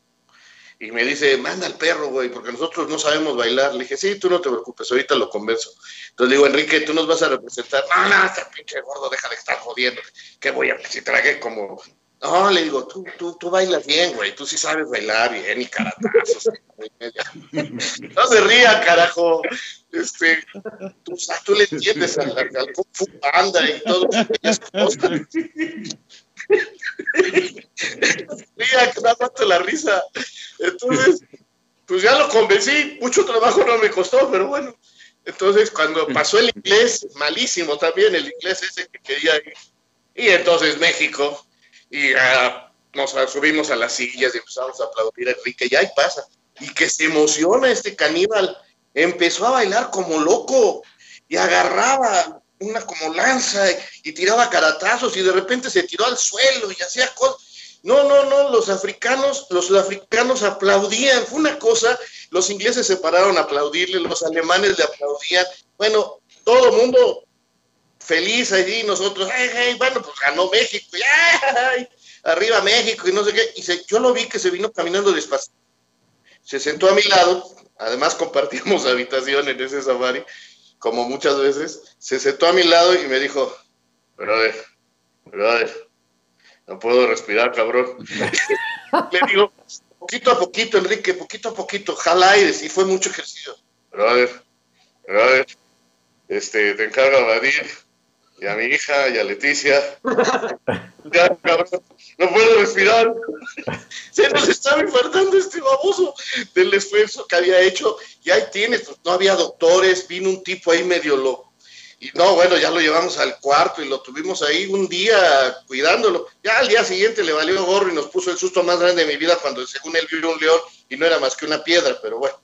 y me dice, manda al perro, güey, porque nosotros no sabemos bailar. Le dije, sí, tú no te preocupes, ahorita lo converso. Entonces digo, Enrique, tú nos vas a representar. No, no, este pinche gordo, deja de estar jodiendo. ¿Qué voy a, si tragué como... No, le digo, tú, tú, tú bailas bien, güey, tú sí sabes bailar bien y caratazos. *laughs* no se ría, carajo. Este, tú, tú le entiendes al, al Kung Fu Panda y todo. *laughs* Que me la risa. Entonces, pues ya lo convencí, mucho trabajo no me costó, pero bueno. Entonces, cuando pasó el inglés, malísimo también el inglés ese que quería ir. Y entonces México, y nos subimos a las sillas y empezamos a aplaudir a Enrique, y ahí pasa. Y que se emociona este caníbal. Empezó a bailar como loco y agarraba una como lanza y, tiraba caratazos y de repente se tiró al suelo y hacía cosas. No, no, no, los africanos, los sudafricanos aplaudían, fue una cosa, los ingleses se pararon a aplaudirle, los alemanes le aplaudían, bueno, todo el mundo feliz allí, nosotros, ay, bueno, pues ganó México, ay, arriba México y no sé qué, y yo lo vi que se vino caminando despacio, se sentó a mi lado, además compartimos *laughs* habitación en ese safari, como muchas veces, se sentó a mi lado y me dijo, brother, brother, no puedo respirar, cabrón. *laughs* Le digo, poquito a poquito, Enrique, poquito a poquito, jala aires, y fue mucho ejercicio. Brother, brother, este, te encargo a Vadir, y a mi hija, y a Leticia. *laughs* ya, cabrón, no puedo respirar. *laughs* Se nos estaba infartando este baboso del esfuerzo que había hecho, y ahí tienes, pues no había doctores, vino un tipo ahí medio loco y no, bueno, ya lo llevamos al cuarto y lo tuvimos ahí un día cuidándolo. Ya al día siguiente le valió gorro y nos puso el susto más grande de mi vida cuando según él vio un león y no era más que una piedra, pero bueno,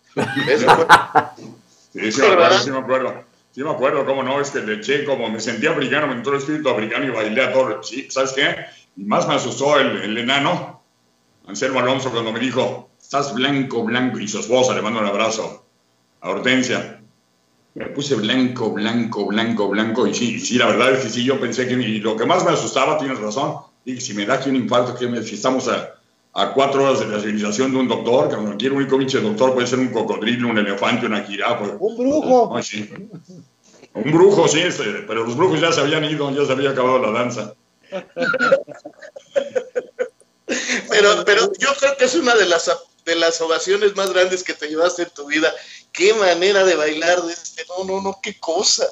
eso fue. *laughs* sí, sí, me acuerdo, sí me acuerdo. Sí me acuerdo, cómo no, es que le eché como me sentía africano, me entró el espíritu africano y bailé a todo. Sí, ¿sabes qué? Y más me asustó el, el enano, Anselmo Alonso, cuando me dijo, estás blanco, blanco, y su esposa le mando un abrazo a Hortensia me puse blanco, blanco, blanco, blanco, y sí, sí, la verdad es que sí, yo pensé que, y lo que más me asustaba, tienes razón, y si me da aquí un infarto, que me, si estamos a, a, cuatro horas de la civilización de un doctor, que cualquier único pinche doctor puede ser un cocodrilo, un elefante, una jirafa. Un brujo. *laughs* Un brujo, sí, este, pero los brujos ya se habían ido, ya se había acabado la danza. *laughs* pero, pero yo creo que es una de las, de las ovaciones más grandes que te llevaste en tu vida qué manera de bailar de este, no, no, no, qué cosa.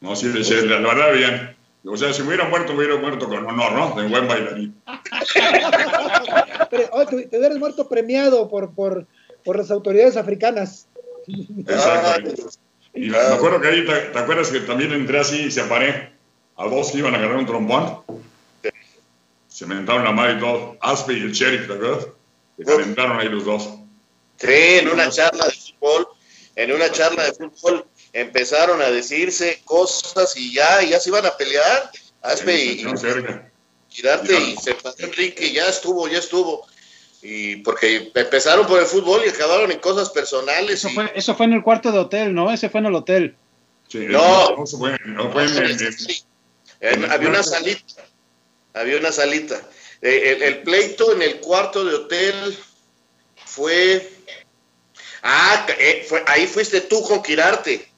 No, sí, sí la verdad bien. O sea, si me hubiera muerto, me hubiera muerto con honor, ¿no? De buen bailarín. Pero, oh, te, hubieras muerto premiado por, por, por las autoridades africanas. Exacto. Y me acuerdo que ahí, te, acuerdas que también entré así y se aparé a dos que iban a agarrar un trombón? Se mentaron la madre y todo. Aspe y el sheriff, ¿te acuerdas? Se calentaron ahí los dos. Sí, en una charla de fútbol, en una charla de fútbol empezaron a decirse cosas y ya, ya se iban a pelear. Hazme y, girarte y se pasó Enrique, ya estuvo, ya estuvo. Y porque empezaron por el fútbol y acabaron en cosas personales. Eso, fue, eso fue en el cuarto de hotel, ¿no? Ese fue en el hotel. no, no, fue, no fue en, había una salita, había una salita. Eh, el pleito en el cuarto de hotel fue Ah, eh, ahí fuiste tú con Quirarte.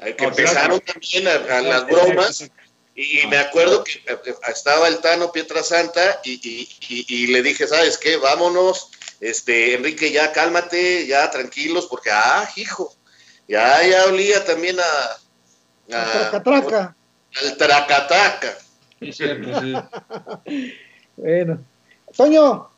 Que empezaron también a, las bromas. Y, me acuerdo que eh, estaba el Tano Pietrasanta y, y, le dije, ¿sabes qué? Vámonos, este, Enrique, ya cálmate, ya tranquilos, porque, ah, hijo, ya, ya olía también a... a tracatraca. Al tracataca. *laughs* bueno. Toño,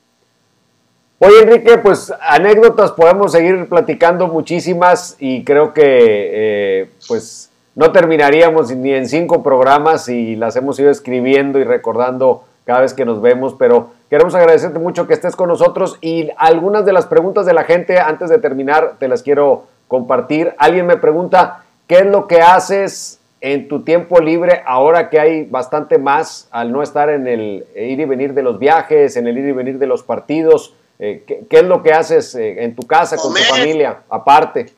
Oye, Enrique, pues anécdotas podemos seguir platicando muchísimas y creo que eh, pues no terminaríamos ni en cinco programas y las hemos ido escribiendo y recordando cada vez que nos vemos, pero queremos agradecerte mucho que estés con nosotros y algunas de las preguntas de la gente antes de terminar te las quiero compartir. Alguien me pregunta, ¿qué es lo que haces en tu tiempo libre ahora que hay bastante más al no estar en el ir y venir de los viajes, en el ir y venir de los partidos? Eh, ¿qué, es lo que haces eh, en tu casa, con tu familia, aparte?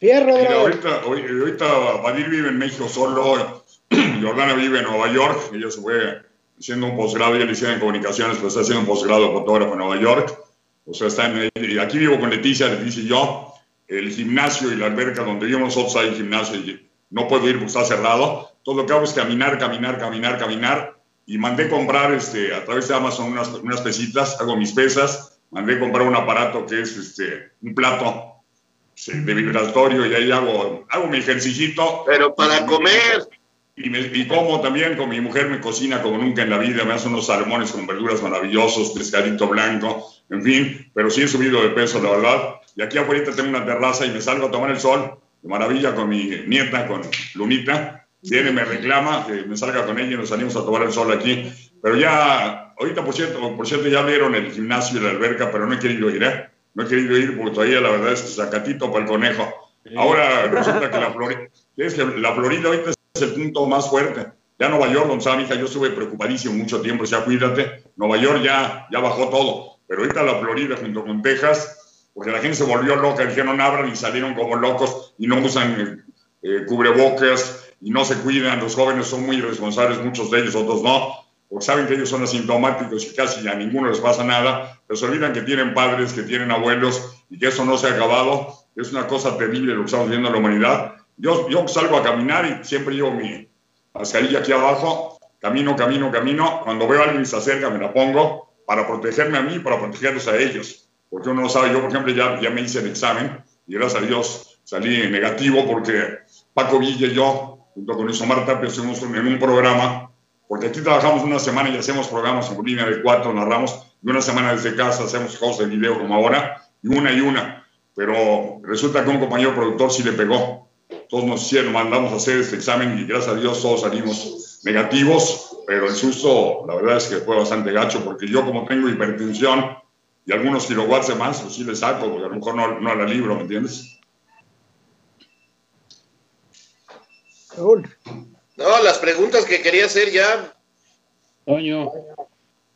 Fierro, ahorita, ahorita Badir vive en México solo, *clears throat* Jordana vive en Nueva York, ella se fue haciendo un posgrado, ella le hicieron en comunicaciones, pero está haciendo un posgrado de fotógrafo en Nueva York. O sea, está en, y aquí vivo con Leticia, Leticia y yo. El gimnasio y la alberca donde vivimos nosotros hay gimnasio y no puedo ir porque está cerrado. Todo lo que hago es caminar, caminar, caminar, caminar. Y mandé comprar este, a través de Amazon unas, unas pesitas, hago mis pesas mandé comprar un aparato que es este, un plato de vibratorio y ahí hago, hago mi ejercicio. Pero para comer. Y, me, y, como también con mi mujer me cocina como nunca en la vida, me hace unos salmones con verduras maravillosos, pescadito blanco, en fin, pero sí he subido de peso, la verdad. Y aquí afuera tengo una terraza y me salgo a tomar el sol, de maravilla, con mi nieta, con Lunita. Viene, me reclama que me salga con ella y nos salimos a tomar el sol aquí. Pero ya Ahorita, por cierto, por cierto, ya vieron el gimnasio y la alberca, pero no he querido ir, ¿eh? No he querido ir porque todavía la verdad es que sacatito para el conejo. Ahora resulta que la Florida, es que la Florida ahorita es el punto más fuerte. Ya Nueva York, mi hija, yo estuve preocupadísimo mucho tiempo, decía, cuídate. Nueva York ya, ya bajó todo, pero ahorita la Florida junto con Texas, porque la gente se volvió loca, dijeron abran y salieron como locos y no usan eh, cubrebocas y no se cuidan, los jóvenes son muy irresponsables, muchos de ellos, otros no, porque saben que ellos son asintomáticos y casi a ninguno les pasa nada, pero se olvidan que tienen padres, que tienen abuelos y que eso no se ha acabado, es una cosa terrible lo que estamos viendo en la humanidad. Yo, yo salgo a caminar y siempre llevo mi mascarilla aquí abajo, camino, camino, camino, cuando veo a alguien que se acerca me la pongo para protegerme a mí y para protegerlos a ellos, porque uno no sabe, yo por ejemplo ya, ya me hice el examen y gracias a Dios salí negativo porque Paco Villa y yo junto con Isomar Tapia, hicimos en un programa, porque aquí trabajamos una semana y hacemos programas en línea de cuatro, narramos, y una semana desde casa hacemos cosas de video como ahora, y una y una. Pero resulta que un compañero productor sí le pegó. Todos nos hicieron, mandamos a hacer este examen y gracias a Dios todos salimos negativos, pero el susto, la verdad es que fue bastante gacho, porque yo como tengo hipertensión y algunos kilowatts de más, pues sí le saco, porque a lo mejor no, no la libro, ¿me entiendes? No, las preguntas que quería hacer ya. Toño.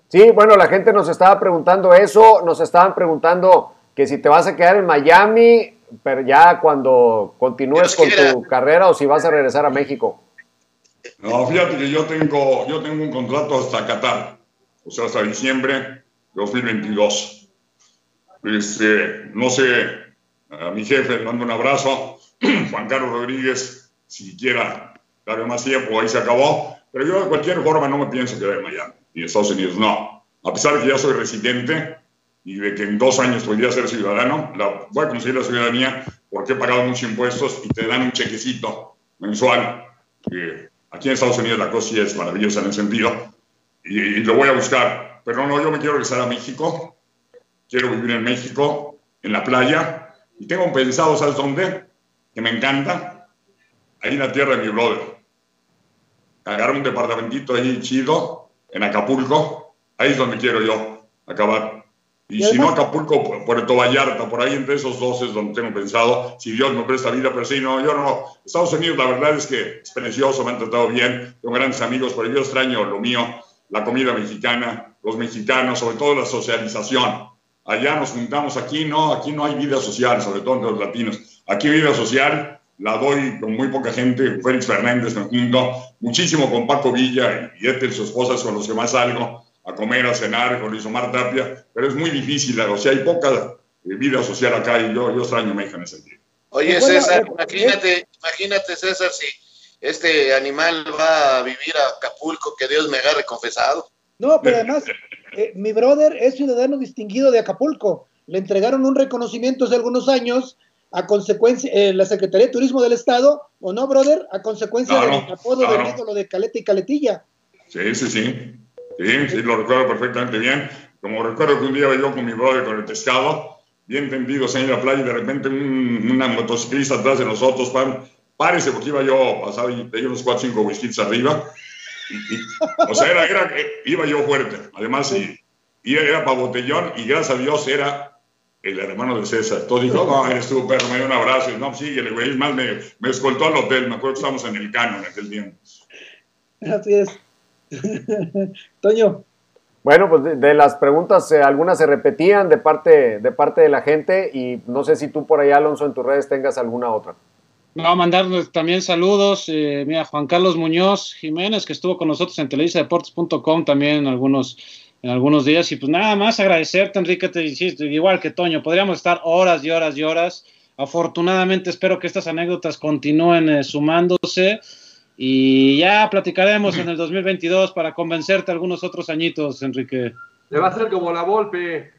Sí, bueno, la gente nos estaba preguntando eso, nos estaban preguntando que si te vas a quedar en Miami, pero ya cuando continúes con tu carrera o si vas a regresar a México. No, fíjate que yo tengo, yo tengo un contrato hasta Qatar, o sea, hasta diciembre de 2022. Este, no sé, a mi jefe le mando un abrazo, *clears throat* Juan Carlos Rodríguez, si quiera darle más tiempo, ahí se acabó. Pero yo de cualquier forma no me pienso quedar en Miami y en Estados Unidos, no. A pesar de que ya soy residente y de que en dos años podría ser ciudadano, la, voy a conseguir la ciudadanía porque he pagado muchos impuestos y te dan un chequecito mensual. aquí en Estados Unidos la cosa es maravillosa en ese sentido y, y, lo voy a buscar. Pero no, yo me quiero regresar a México, quiero vivir en México, en la playa y tengo pensado, ¿sabes dónde? Que me encanta, ahí en la tierra de mi brother. Agarrar un departamentito ahí chido, en Acapulco, ahí es donde quiero yo acabar. Y, si no Acapulco, Puerto Vallarta, por ahí entre esos dos es donde tengo pensado, si Dios me presta vida, pero sí, no, yo no. Estados Unidos, la verdad es que es precioso, me han tratado bien, tengo grandes amigos, pero yo extraño lo mío, la comida mexicana, los mexicanos, sobre todo la socialización. Allá nos juntamos, aquí no, aquí no hay vida social, sobre todo entre los latinos. Aquí vida social la doy con muy poca gente, Félix Fernández me junto, muchísimo con Paco Villa y Ethel, su esposa, con los que más salgo a comer, a cenar, con Luis Omar Tapia, pero es muy difícil, o sea, hay poca eh, vida social acá y yo, yo extraño a México en ese sentido. Oye, César, eh, imagínate, imagínate, César, si este animal va a vivir a Acapulco, que Dios me agarre confesado. No, pero además, *laughs* eh, mi brother es ciudadano distinguido de Acapulco. Le entregaron un reconocimiento hace algunos años a consecuencia, eh, la Secretaría de Turismo del Estado, ¿o no, brother? A consecuencia del apodo del ídolo de Caleta y Caletilla. Sí, sí, sí. Sí, sí, lo recuerdo perfectamente bien. Como recuerdo que un día yo con mi brother con el pescado, bien tendidos en la playa, y de repente un, una motociclista atrás de nosotros, pan, párese, porque iba yo pasado y tenía unos 4 o 5 whiskies arriba. o sea, era, era, iba yo fuerte. Además, y, y era para botellón, y gracias a Dios era el hermano de César. Todo dijo, no, eres tu perro, me dio un abrazo. Y no, síguele, güey. Es más, me, me escoltó al hotel. Me acuerdo que estábamos en el cano en aquel tiempo. Así es. *laughs* Toño. Bueno, pues de, las preguntas, eh, algunas se repetían de parte, de parte de la gente y no sé si tú por ahí, Alonso, en tus redes tengas alguna otra. No, mandarles también saludos. Eh, mira, Juan Carlos Muñoz Jiménez, que estuvo con nosotros en televisadeportes.com también algunos en algunos días. Y pues nada más agradecerte, Enrique, te insisto, igual que Toño, podríamos estar horas y horas y horas. Afortunadamente espero que estas anécdotas continúen eh, sumándose y ya platicaremos en el 2022 para convencerte algunos otros añitos, Enrique. Le va a ser como la golpe.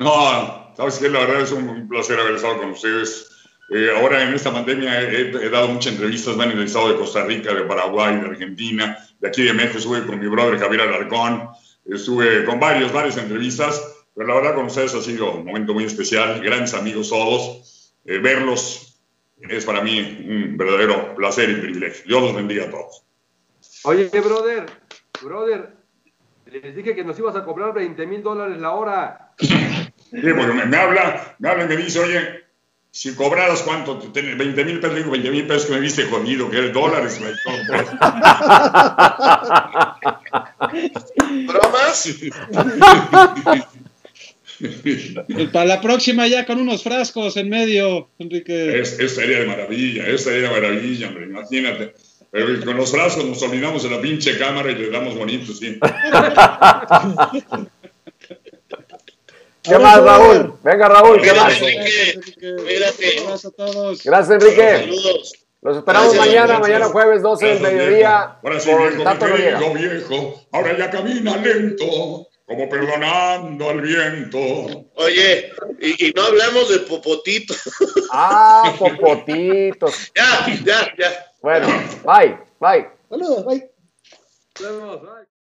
No, sabes que la verdad es un placer haber estado con ustedes. Eh, ahora en esta pandemia he, dado muchas entrevistas, van en el estado de Costa Rica, de Paraguay, de Argentina, de aquí de México, estuve con mi brother Javier Alarcón, Estuve con varios, varias entrevistas, pero la verdad con ustedes ha sido un momento muy especial, grandes amigos todos. Eh, verlos es para mí un verdadero placer y privilegio. Dios los bendiga a todos. Oye, brother, brother, les dije que nos ibas a cobrar 20 mil dólares la hora. Sí, porque me, habla, me habla y me dice, oye, si cobraras cuánto, 20 mil pesos, digo 20 mil pesos que me viste jodido, que eres dólares. *laughs* ¿Bromas? Para la próxima ya con unos frascos en medio, Enrique. Es, esta sería de maravilla, esta sería de maravilla, hombre, imagínate. Pero con los frascos nos olvidamos de la pinche cámara y le damos bonito, sí. ¿Qué más, Raúl? Venga, Raúl, ¿qué más? Gracias a todos. Gracias, Enrique. Saludos. Los esperamos mañana, mañana jueves 12 del mediodía. Ahora sí, viejo, mi viejo, ahora ya camina lento, como perdonando al viento. Oye, y, no hablamos de Popotito. Ah, *laughs* Popotitos. ya, ya, ya. Bueno, bye, bye. Saludos, bye. Saludos, bye.